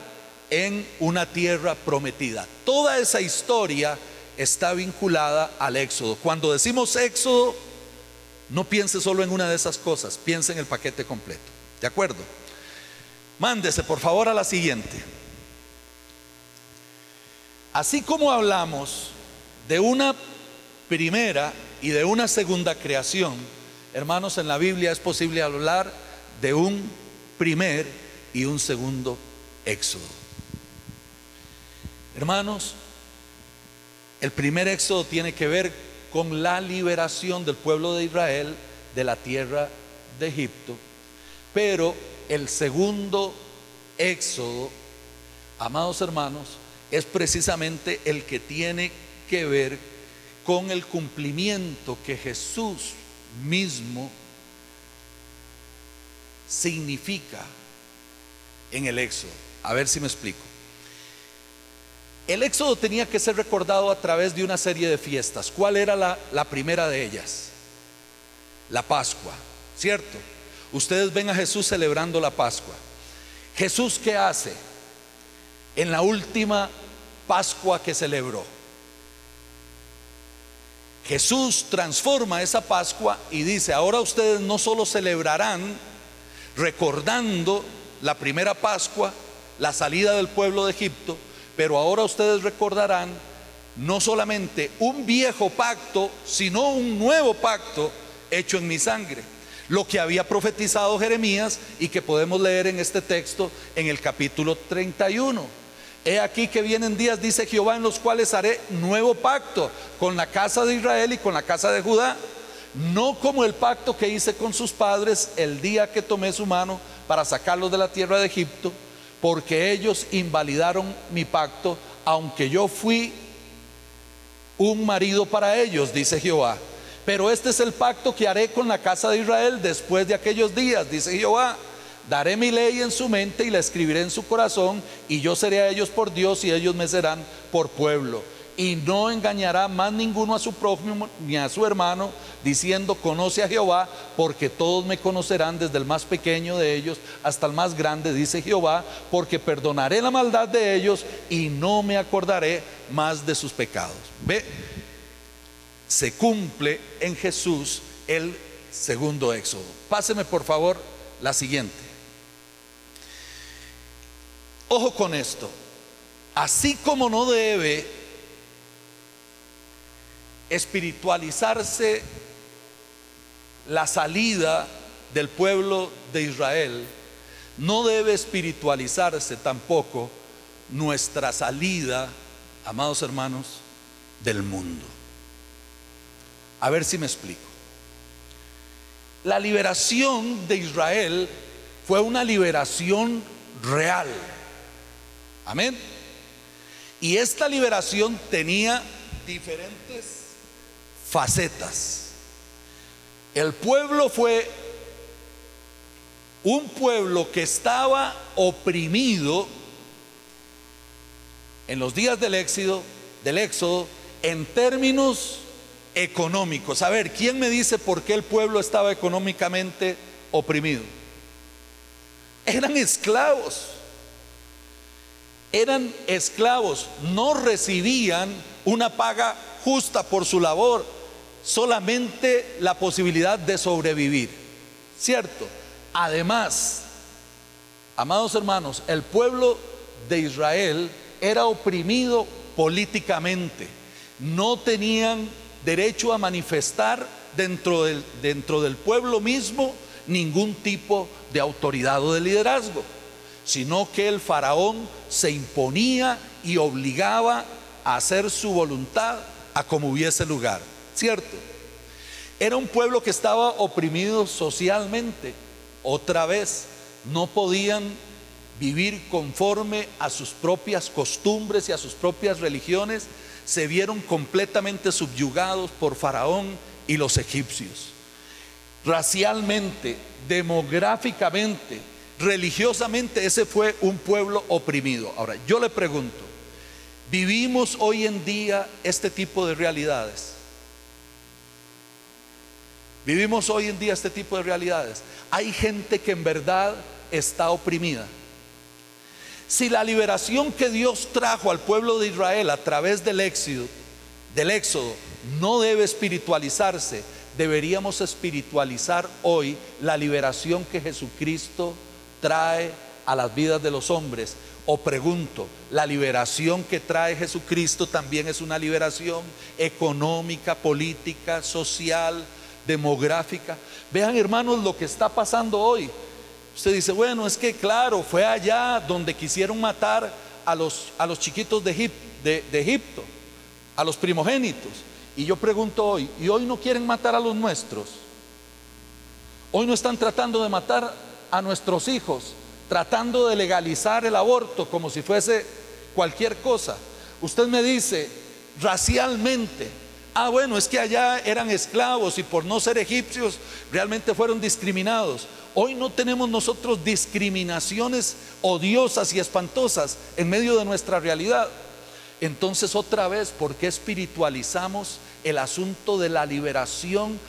en una tierra prometida. Toda esa historia está vinculada al éxodo. Cuando decimos éxodo, no piense solo en una de esas cosas, piense en el paquete completo. ¿De acuerdo? Mándese por favor a la siguiente. Así como hablamos de una primera y de una segunda creación, hermanos, en la Biblia es posible hablar de un primer y un segundo éxodo. Hermanos, el primer éxodo tiene que ver con la liberación del pueblo de Israel de la tierra de Egipto, pero el segundo éxodo, amados hermanos, es precisamente el que tiene que ver con el cumplimiento que Jesús mismo significa en el éxodo. A ver si me explico. El éxodo tenía que ser recordado a través de una serie de fiestas. ¿Cuál era la, primera de ellas? La Pascua, ¿cierto? Ustedes ven a Jesús celebrando la Pascua. Jesús, ¿qué hace? En la última Pascua que celebró. Jesús transforma esa Pascua y dice, ahora ustedes no solo celebrarán recordando la primera Pascua, la salida del pueblo de Egipto, pero ahora ustedes recordarán no solamente un viejo pacto, sino un nuevo pacto hecho en mi sangre. Lo que había profetizado Jeremías y que podemos leer en este texto en el capítulo 31. He aquí que vienen días, dice Jehová, en los cuales haré nuevo pacto con la casa de Israel y con la casa de Judá. No como el pacto que hice con sus padres el día que tomé su mano para sacarlos de la tierra de Egipto, porque ellos invalidaron mi pacto, aunque yo fui un marido para ellos, dice Jehová. Pero este es el pacto que haré con la casa de Israel después de aquellos días, dice Jehová. Daré mi ley en su mente y la escribiré en su corazón, y yo seré a ellos por Dios y ellos me serán por pueblo. Y no engañará más ninguno a su prójimo ni a su hermano, diciendo, conoce a Jehová, porque todos me conocerán desde el más pequeño de ellos hasta el más grande, dice Jehová, porque perdonaré la maldad de ellos y no me acordaré más de sus pecados. Ve, se cumple en Jesús el segundo éxodo. Páseme por favor la siguiente. Ojo con esto. Así como no debe espiritualizarse la salida del pueblo de Israel, no debe espiritualizarse tampoco nuestra salida, amados hermanos, del mundo. A ver si me explico. La liberación de Israel fue una liberación real. Amén. Y esta liberación tenía diferentes facetas. El pueblo fue un pueblo que estaba oprimido en los días del éxodo, del éxodo en términos económicos. A ver, ¿quién me dice por qué el pueblo estaba económicamente oprimido? Eran esclavos. Eran esclavos, no recibían una paga justa por su labor, solamente la posibilidad de sobrevivir. ¿Cierto? Además, amados hermanos, el pueblo de Israel era oprimido políticamente. No tenían derecho a manifestar dentro del, dentro del pueblo mismo ningún tipo de autoridad o de liderazgo, sino que el faraón se imponía y obligaba a hacer su voluntad a como hubiese lugar, ¿cierto? Era un pueblo que estaba oprimido socialmente, otra vez, no podían vivir conforme a sus propias costumbres y a sus propias religiones, se vieron completamente subyugados por Faraón y los egipcios. Racialmente, demográficamente, religiosamente, ese fue un pueblo oprimido. Ahora, yo le pregunto, ¿vivimos hoy en día este tipo de realidades? Vivimos hoy en día este tipo de realidades. Hay gente que en verdad está oprimida. Si la liberación que Dios trajo al pueblo de Israel a través del éxodo, del éxodo no debe espiritualizarse, deberíamos espiritualizar hoy la liberación que Jesucristo trae a las vidas de los hombres. O pregunto, ¿la liberación que trae Jesucristo también es una liberación económica, política, social, demográfica? Vean hermanos lo que está pasando hoy. Usted dice, bueno, es que claro, fue allá donde quisieron matar a los, a los chiquitos de, de Egipto, a los primogénitos. Y yo pregunto hoy, ¿y hoy no quieren matar a los nuestros? Hoy no están tratando de matar a nuestros hijos, tratando de legalizar el aborto como si fuese cualquier cosa. Usted me dice, racialmente, ah, bueno, es que allá eran esclavos y por no ser egipcios realmente fueron discriminados. Hoy no tenemos nosotros discriminaciones odiosas y espantosas en medio de nuestra realidad. Entonces otra vez, ¿por qué espiritualizamos el asunto de la liberación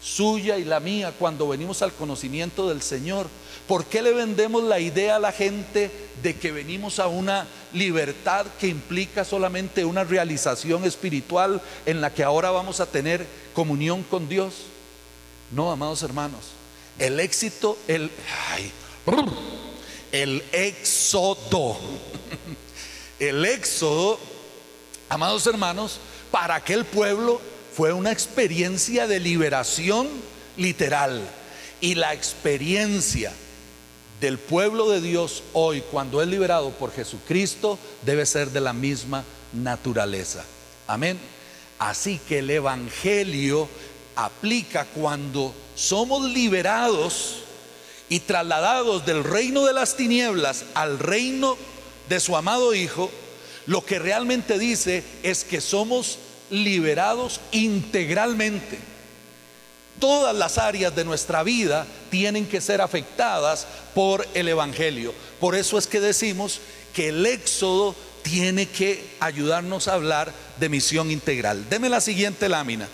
suya y la mía cuando venimos al conocimiento del Señor? ¿Por qué le vendemos la idea a la gente de que venimos a una libertad que implica solamente una realización espiritual en la que ahora vamos a tener comunión con Dios? No, amados hermanos. El éxito, el, el éxodo, el éxodo, amados hermanos, para aquel pueblo fue una experiencia de liberación literal. Y la experiencia del pueblo de Dios hoy, cuando es liberado por Jesucristo, debe ser de la misma naturaleza. Amén. Así que el Evangelio aplica cuando somos liberados y trasladados del reino de las tinieblas al reino de su amado Hijo, lo que realmente dice es que somos liberados integralmente. Todas las áreas de nuestra vida tienen que ser afectadas por el Evangelio. Por eso es que decimos que el éxodo tiene que ayudarnos a hablar de misión integral. Deme la siguiente lámina.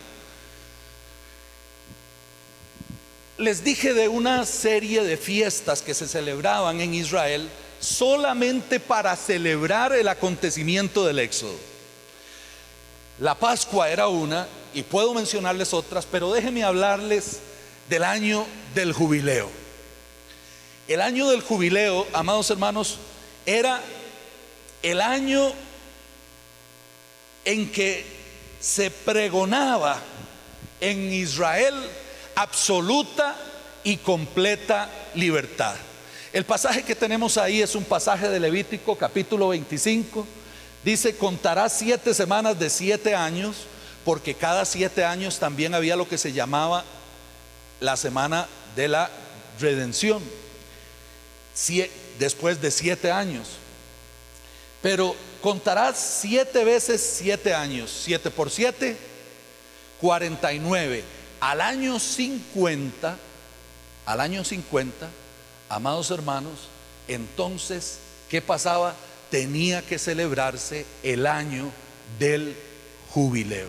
les dije de una serie de fiestas que se celebraban en Israel solamente para celebrar el acontecimiento del Éxodo. La Pascua era una, y puedo mencionarles otras, pero déjenme hablarles del año del jubileo. El año del jubileo, amados hermanos, era el año en que se pregonaba en Israel absoluta y completa libertad. El pasaje que tenemos ahí es un pasaje de Levítico capítulo 25. Dice, contará siete semanas de siete años, porque cada siete años también había lo que se llamaba la semana de la redención, después de siete años. Pero contará siete veces siete años, siete por siete, 49. Al año 50, al año 50, amados hermanos, entonces, ¿qué pasaba? Tenía que celebrarse el año del jubileo.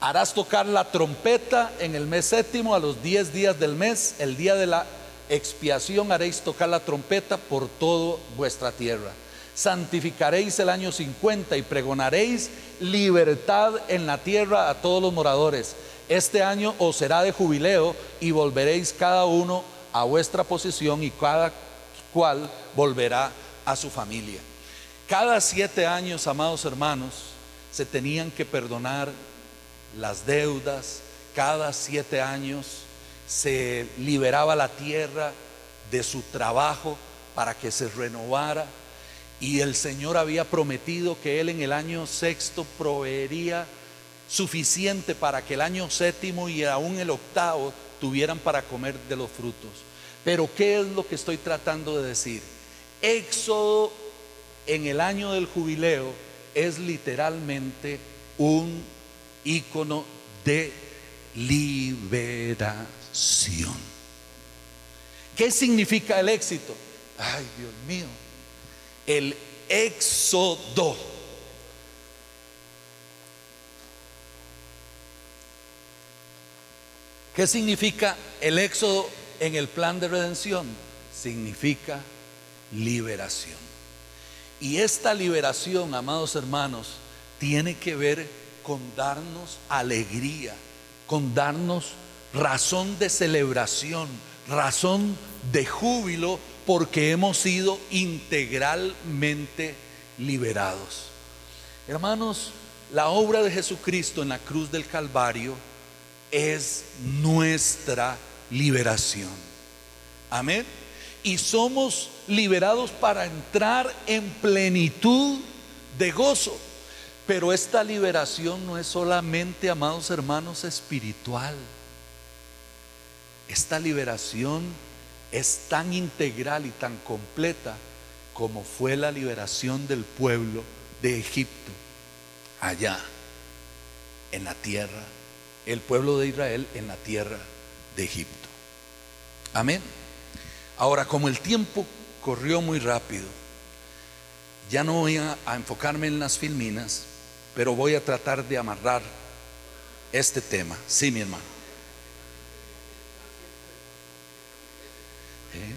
Harás tocar la trompeta en el mes séptimo a los diez días del mes, el día de la expiación haréis tocar la trompeta por toda vuestra tierra. Santificaréis el año 50 y pregonaréis libertad en la tierra a todos los moradores. Este año os será de jubileo y volveréis cada uno a vuestra posición y cada cual volverá a su familia. Cada siete años, amados hermanos, se tenían que perdonar las deudas, cada siete años se liberaba la tierra de su trabajo para que se renovara y el Señor había prometido que Él en el año sexto proveería suficiente para que el año séptimo y aún el octavo tuvieran para comer de los frutos. Pero ¿qué es lo que estoy tratando de decir? Éxodo en el año del jubileo es literalmente un icono de liberación. ¿Qué significa el éxito? Ay, Dios mío. El éxodo. ¿Qué significa el éxodo en el plan de redención? Significa liberación. Y esta liberación, amados hermanos, tiene que ver con darnos alegría, con darnos razón de celebración, razón de júbilo, porque hemos sido integralmente liberados. Hermanos, la obra de Jesucristo en la cruz del Calvario es nuestra liberación. Amén. Y somos liberados para entrar en plenitud de gozo. Pero esta liberación no es solamente, amados hermanos, espiritual. Esta liberación es tan integral y tan completa como fue la liberación del pueblo de Egipto allá en la tierra, el pueblo de Israel en la tierra de Egipto. Amén. Ahora, como el tiempo corrió muy rápido, ya no voy a, enfocarme en las filminas, pero voy a tratar de amarrar este tema. Sí, mi hermano. ¿Eh?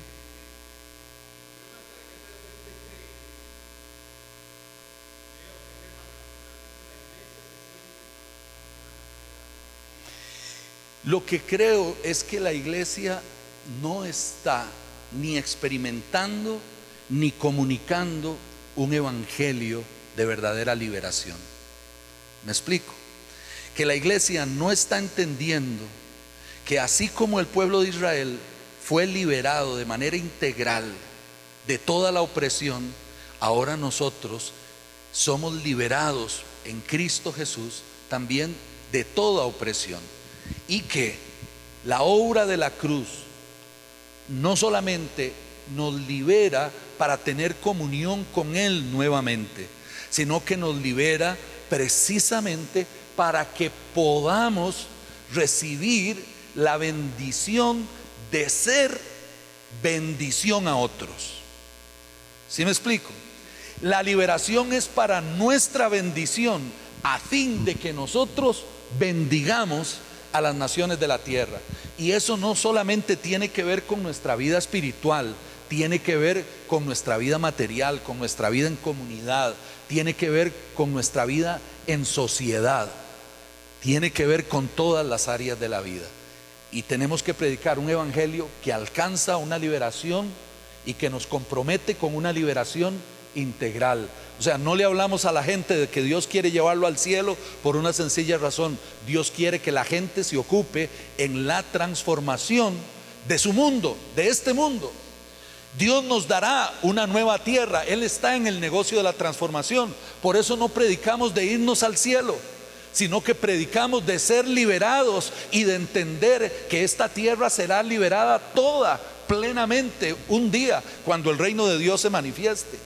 Lo que creo es que la iglesia no está ni experimentando ni comunicando un evangelio de verdadera liberación. Me explico. Que la iglesia no está entendiendo que así como el pueblo de Israel fue liberado de manera integral de toda la opresión, ahora nosotros somos liberados en Cristo Jesús también de toda opresión. Y que la obra de la cruz no solamente nos libera para tener comunión con Él nuevamente, sino que nos libera precisamente para que podamos recibir la bendición de ser bendición a otros. ¿Sí me explico? La liberación es para nuestra bendición a fin de que nosotros bendigamos a las naciones de la tierra. Y eso no solamente tiene que ver con nuestra vida espiritual, tiene que ver con nuestra vida material, con nuestra vida en comunidad, tiene que ver con nuestra vida en sociedad, tiene que ver con todas las áreas de la vida. Y tenemos que predicar un evangelio que alcanza una liberación y que nos compromete con una liberación integral. O sea, no le hablamos a la gente de que Dios quiere llevarlo al cielo por una sencilla razón. Dios quiere que la gente se ocupe en la transformación de su mundo, de este mundo. Dios nos dará una nueva tierra. Él está en el negocio de la transformación. Por eso no predicamos de irnos al cielo, sino que predicamos de ser liberados y de entender que esta tierra será liberada toda plenamente un día cuando el reino de Dios se manifieste.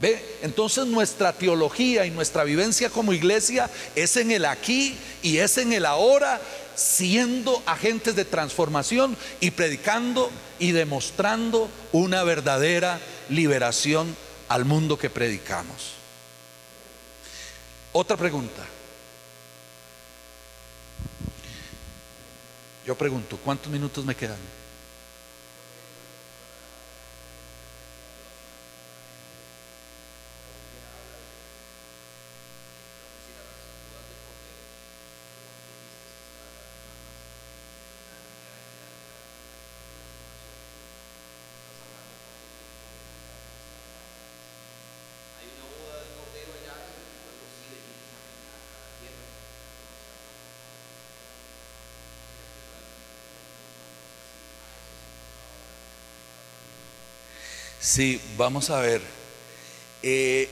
¿Ve? Entonces nuestra teología y nuestra vivencia como iglesia es en el aquí y es en el ahora, siendo agentes de transformación y predicando y demostrando una verdadera liberación al mundo que predicamos. Otra pregunta. Yo pregunto, ¿cuántos minutos me quedan? Sí, vamos a ver. Eh,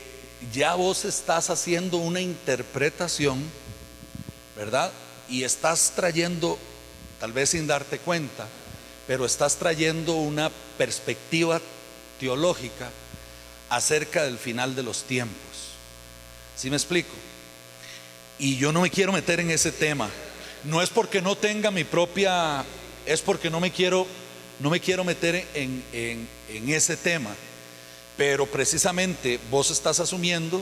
ya vos estás haciendo una interpretación, ¿verdad? Y estás trayendo, tal vez sin darte cuenta, pero estás trayendo una perspectiva teológica acerca del final de los tiempos. ¿Sí me explico? Y yo no me quiero meter en ese tema. No es porque no tenga mi propia, es porque no me quiero no me quiero meter en, en, ese tema, pero precisamente vos estás asumiendo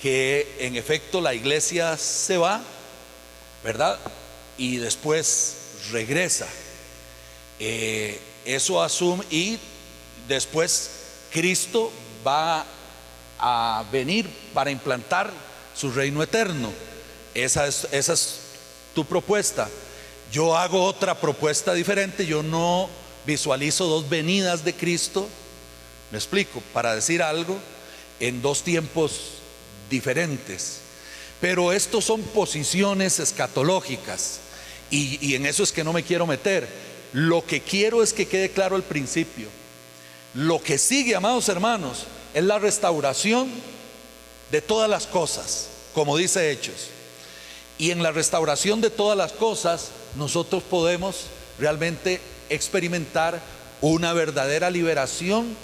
que en efecto la iglesia se va, ¿verdad? Y después regresa. Eh, eso asume y después Cristo va a venir para implantar su reino eterno. Esa es, esa es tu propuesta. Yo hago otra propuesta diferente. Yo no visualizo dos venidas de Cristo, me explico, para decir algo, en dos tiempos diferentes. Pero estos son posiciones escatológicas y, y en eso es que no me quiero meter. Lo que quiero es que quede claro al principio. Lo que sigue, amados hermanos, es la restauración de todas las cosas, como dice Hechos. Y en la restauración de todas las cosas, nosotros podemos realmente experimentar una verdadera liberación,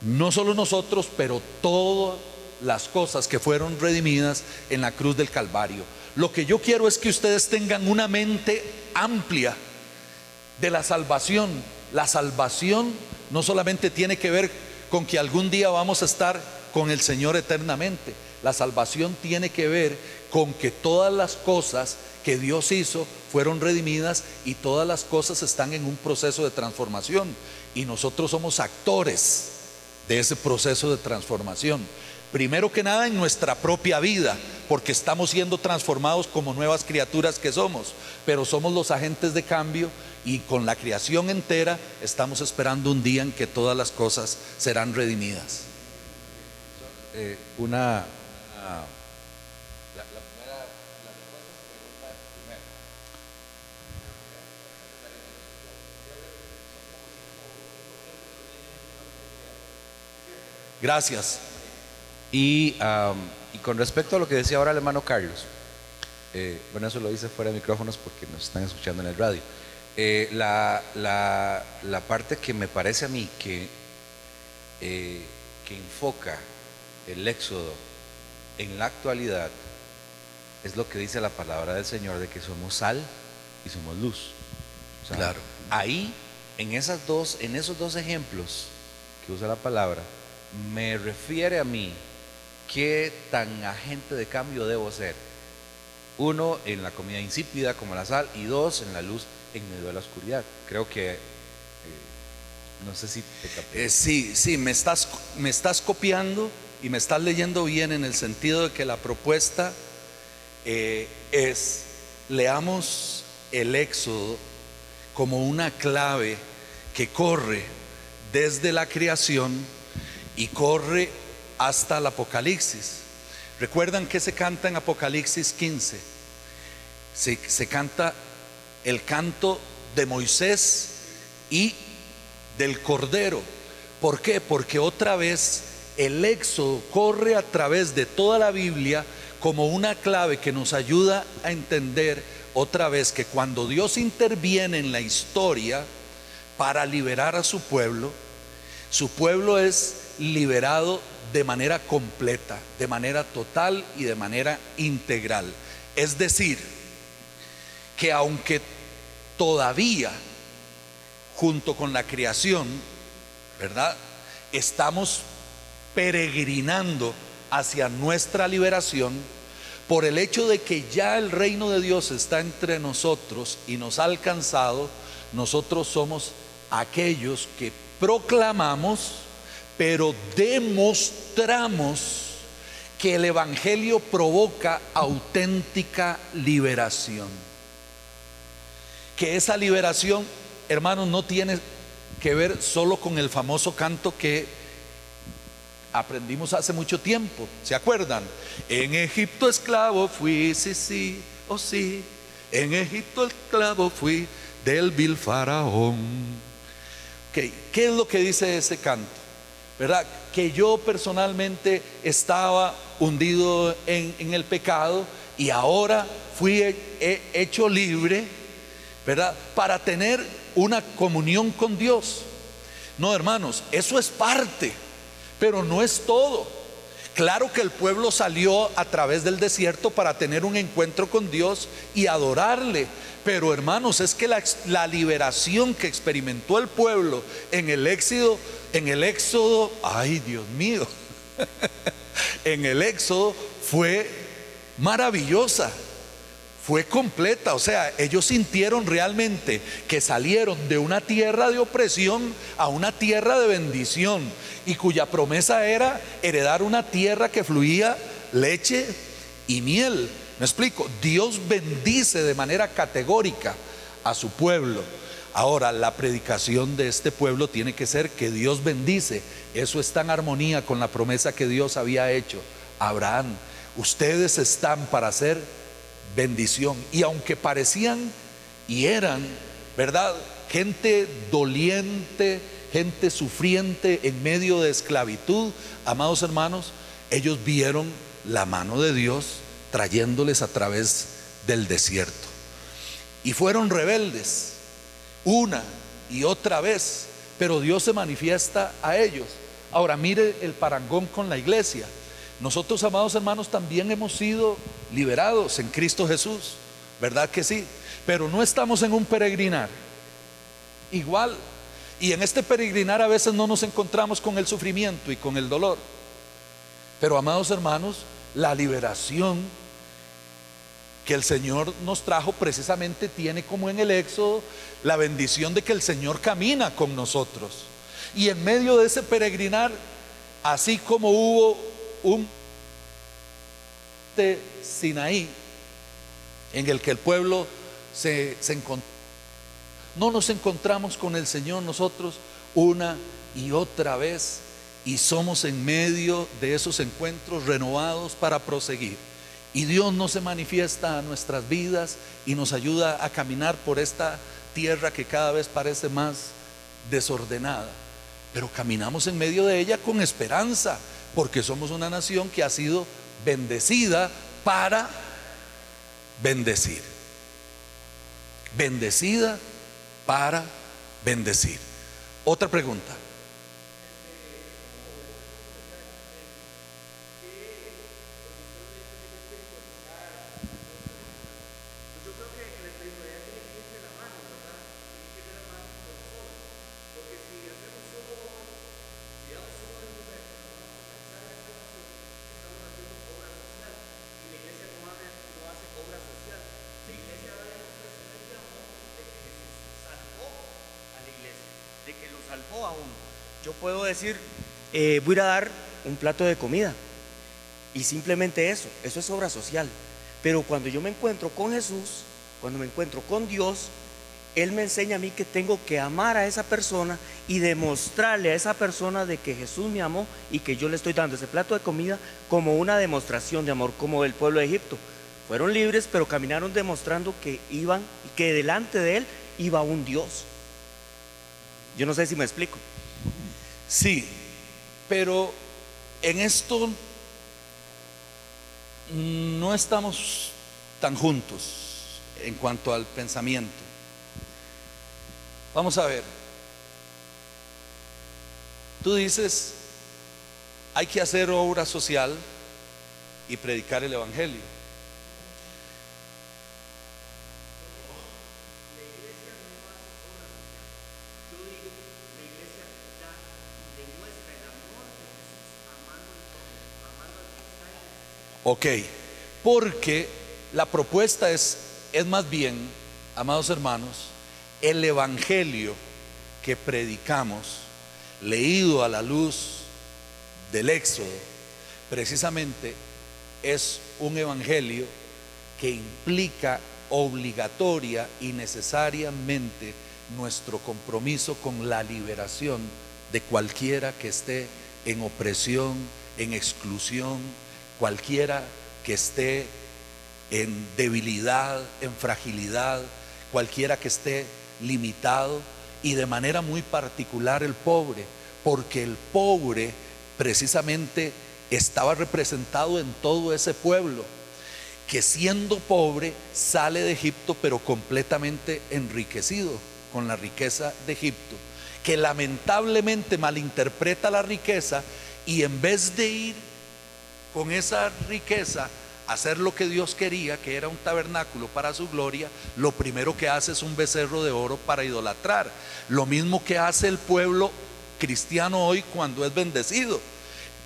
no solo nosotros, pero todas las cosas que fueron redimidas en la cruz del Calvario. Lo que yo quiero es que ustedes tengan una mente amplia de la salvación. La salvación no solamente tiene que ver con que algún día vamos a estar con el Señor eternamente. La salvación tiene que ver con que todas las cosas que Dios hizo fueron redimidas y todas las cosas están en un proceso de transformación. Y nosotros somos actores de ese proceso de transformación. Primero que nada en nuestra propia vida, porque estamos siendo transformados como nuevas criaturas que somos, pero somos los agentes de cambio y con la creación entera estamos esperando un día en que todas las cosas serán redimidas. Eh, una Gracias. Y, con respecto a lo que decía ahora el hermano Carlos, eh, bueno, eso lo dice fuera de micrófonos porque nos están escuchando en el radio. Eh, la, parte que me parece a mí que, eh, que enfoca el éxodo en la actualidad es lo que dice la palabra del Señor de que somos sal y somos luz. claro. Ahí, en, esas dos, en esos dos ejemplos que usa la palabra, me refiere a mí qué tan agente de cambio debo ser. Uno, en la comida insípida como la sal, y dos, en la luz en medio de la oscuridad. Creo que, eh, no sé si eh, sí, sí, me estás, me estás copiando y me estás leyendo bien en el sentido de que la propuesta eh, es, leamos el éxodo como una clave que corre desde la creación y corre hasta el Apocalipsis. ¿Recuerdan que se canta en Apocalipsis 15? Se, se canta el canto de Moisés y del Cordero. ¿Por qué? Porque otra vez el éxodo corre a través de toda la Biblia como una clave que nos ayuda a entender otra vez que cuando Dios interviene en la historia para liberar a su pueblo, su pueblo es liberado de manera completa, de manera total y de manera integral. Es decir, que aunque todavía, junto con la creación, ¿verdad? Estamos peregrinando hacia nuestra liberación por el hecho de que ya el reino de Dios está entre nosotros y nos ha alcanzado, nosotros somos aquellos que proclamamos, pero demostramos que el Evangelio provoca auténtica liberación. Que esa liberación, hermanos, no tiene que ver solo con el famoso canto que aprendimos hace mucho tiempo. ¿Se acuerdan? En Egipto esclavo fui, sí, sí, oh sí. En Egipto esclavo fui del vil faraón. ¿Qué es lo que dice ese canto? ¿Verdad? Que yo personalmente estaba hundido en, el pecado y ahora fui hecho libre, ¿verdad? Para tener una comunión con Dios. No, hermanos, eso es parte, pero no es todo. Claro que el pueblo salió a través del desierto para tener un encuentro con Dios y adorarle. Pero hermanos, es que la, liberación que experimentó el pueblo en el éxodo, en el éxodo, ay Dios mío, en el éxodo fue maravillosa fue completa. O sea, ellos sintieron realmente que salieron de una tierra de opresión a una tierra de bendición y cuya promesa era heredar una tierra que fluía leche y miel. Me explico, Dios bendice de manera categórica a su pueblo. Ahora, la predicación de este pueblo tiene que ser que Dios bendice. Eso está en armonía con la promesa que Dios había hecho a Abraham. Ustedes están para ser bendición. Y aunque parecían y eran, ¿verdad? Gente doliente, gente sufriente en medio de esclavitud, amados hermanos, ellos vieron la mano de Dios trayéndoles a través del desierto. Y fueron rebeldes una y otra vez, pero Dios se manifiesta a ellos. Ahora mire el parangón con la iglesia. Nosotros, amados hermanos, también hemos sido liberados en Cristo Jesús, ¿verdad que sí? Pero no estamos en un peregrinar. Igual, y en este peregrinar a veces no nos encontramos con el sufrimiento y con el dolor. Pero, amados hermanos, la liberación que el Señor nos trajo precisamente tiene como en el Éxodo la bendición de que el Señor camina con nosotros. Y en medio de ese peregrinar, así como hubo un Sinaí en el que el pueblo se, se encontró. No nos encontramos con el Señor nosotros una y otra vez y somos en medio de esos encuentros renovados para proseguir. Y Dios no se manifiesta a nuestras vidas y nos ayuda a caminar por esta tierra que cada vez parece más desordenada. Pero caminamos en medio de ella con esperanza, porque somos una nación que ha sido bendecida para bendecir. Bendecida para bendecir. Otra pregunta. Decir, eh, voy a ir a dar un plato de comida. Y simplemente eso, eso es obra social. Pero cuando yo me encuentro con Jesús, cuando me encuentro con Dios, Él me enseña a mí que tengo que amar a esa persona y demostrarle a esa persona de que Jesús me amó y que yo le estoy dando ese plato de comida como una demostración de amor, como el pueblo de Egipto. Fueron libres, pero caminaron demostrando que iban, que delante de Él iba un Dios. Yo no sé si me explico. Sí, pero en esto no estamos tan juntos en cuanto al pensamiento. Vamos a ver. Tú dices, hay que hacer obra social y predicar el Evangelio. Ok, porque la propuesta es, es más bien, amados hermanos, el Evangelio que predicamos, leído a la luz del Éxodo, precisamente es un Evangelio que implica obligatoria y necesariamente nuestro compromiso con la liberación de cualquiera que esté en opresión, en exclusión, cualquiera que esté en debilidad, en fragilidad, cualquiera que esté limitado y de manera muy particular el pobre, porque el pobre precisamente estaba representado en todo ese pueblo, que siendo pobre sale de Egipto pero completamente enriquecido con la riqueza de Egipto, que lamentablemente malinterpreta la riqueza y en vez de ir con esa riqueza hacer lo que Dios quería, que era un tabernáculo para su gloria, lo primero que hace es un becerro de oro para idolatrar. Lo mismo que hace el pueblo cristiano hoy cuando es bendecido.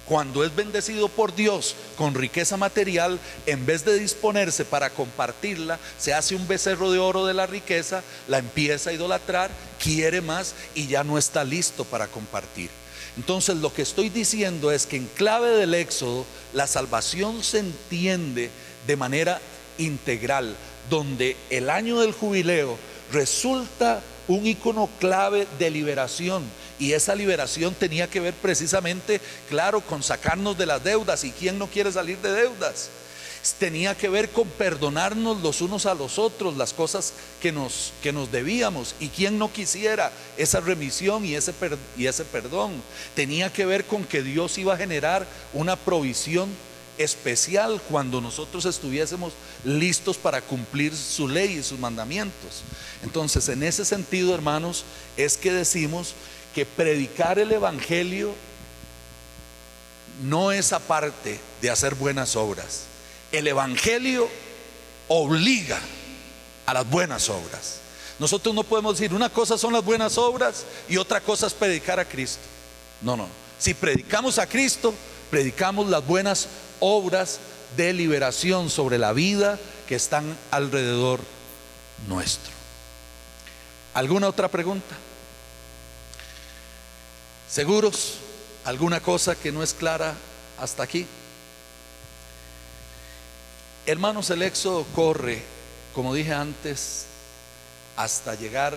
Cuando es bendecido por Dios con riqueza material, en vez de disponerse para compartirla, se hace un becerro de oro de la riqueza, la empieza a idolatrar, quiere más y ya no está listo para compartir. Entonces lo que estoy diciendo es que en clave del Éxodo la salvación se entiende de manera integral, donde el año del jubileo resulta un icono clave de liberación. Y esa liberación tenía que ver precisamente, claro, con sacarnos de las deudas. ¿Y quién no quiere salir de deudas? Tenía que ver con perdonarnos los unos a los otros las cosas que nos, que nos debíamos. Y quien no quisiera esa remisión y ese, y ese perdón. Tenía que ver con que Dios iba a generar una provisión especial cuando nosotros estuviésemos listos para cumplir su ley y sus mandamientos. Entonces, en ese sentido, hermanos, es que decimos que predicar el Evangelio no es aparte de hacer buenas obras el Evangelio obliga a las buenas obras. Nosotros no podemos decir, una cosa son las buenas obras y otra cosa es predicar a Cristo. No, no. Si predicamos a Cristo, predicamos las buenas obras de liberación sobre la vida que están alrededor nuestro. ¿Alguna otra pregunta? ¿Seguros? ¿Alguna cosa que no es clara hasta aquí? Hermanos, el éxodo corre, como dije antes, hasta llegar,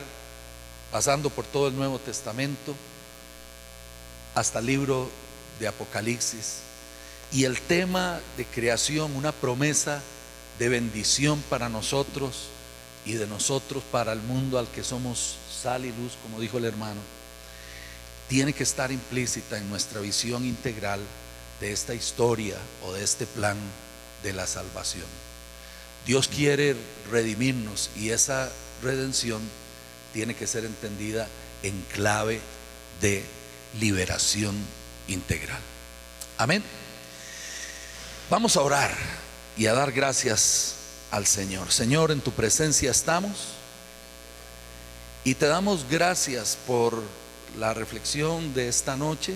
pasando por todo el Nuevo Testamento, hasta el libro de Apocalipsis. Y el tema de creación, una promesa de bendición para nosotros y de nosotros para el mundo al que somos sal y luz, como dijo el hermano, tiene que estar implícita en nuestra visión integral de esta historia o de este plan de la salvación. Dios quiere redimirnos y esa redención tiene que ser entendida en clave de liberación integral. Amén. Vamos a orar y a dar gracias al Señor. Señor, en tu presencia estamos y te damos gracias por la reflexión de esta noche.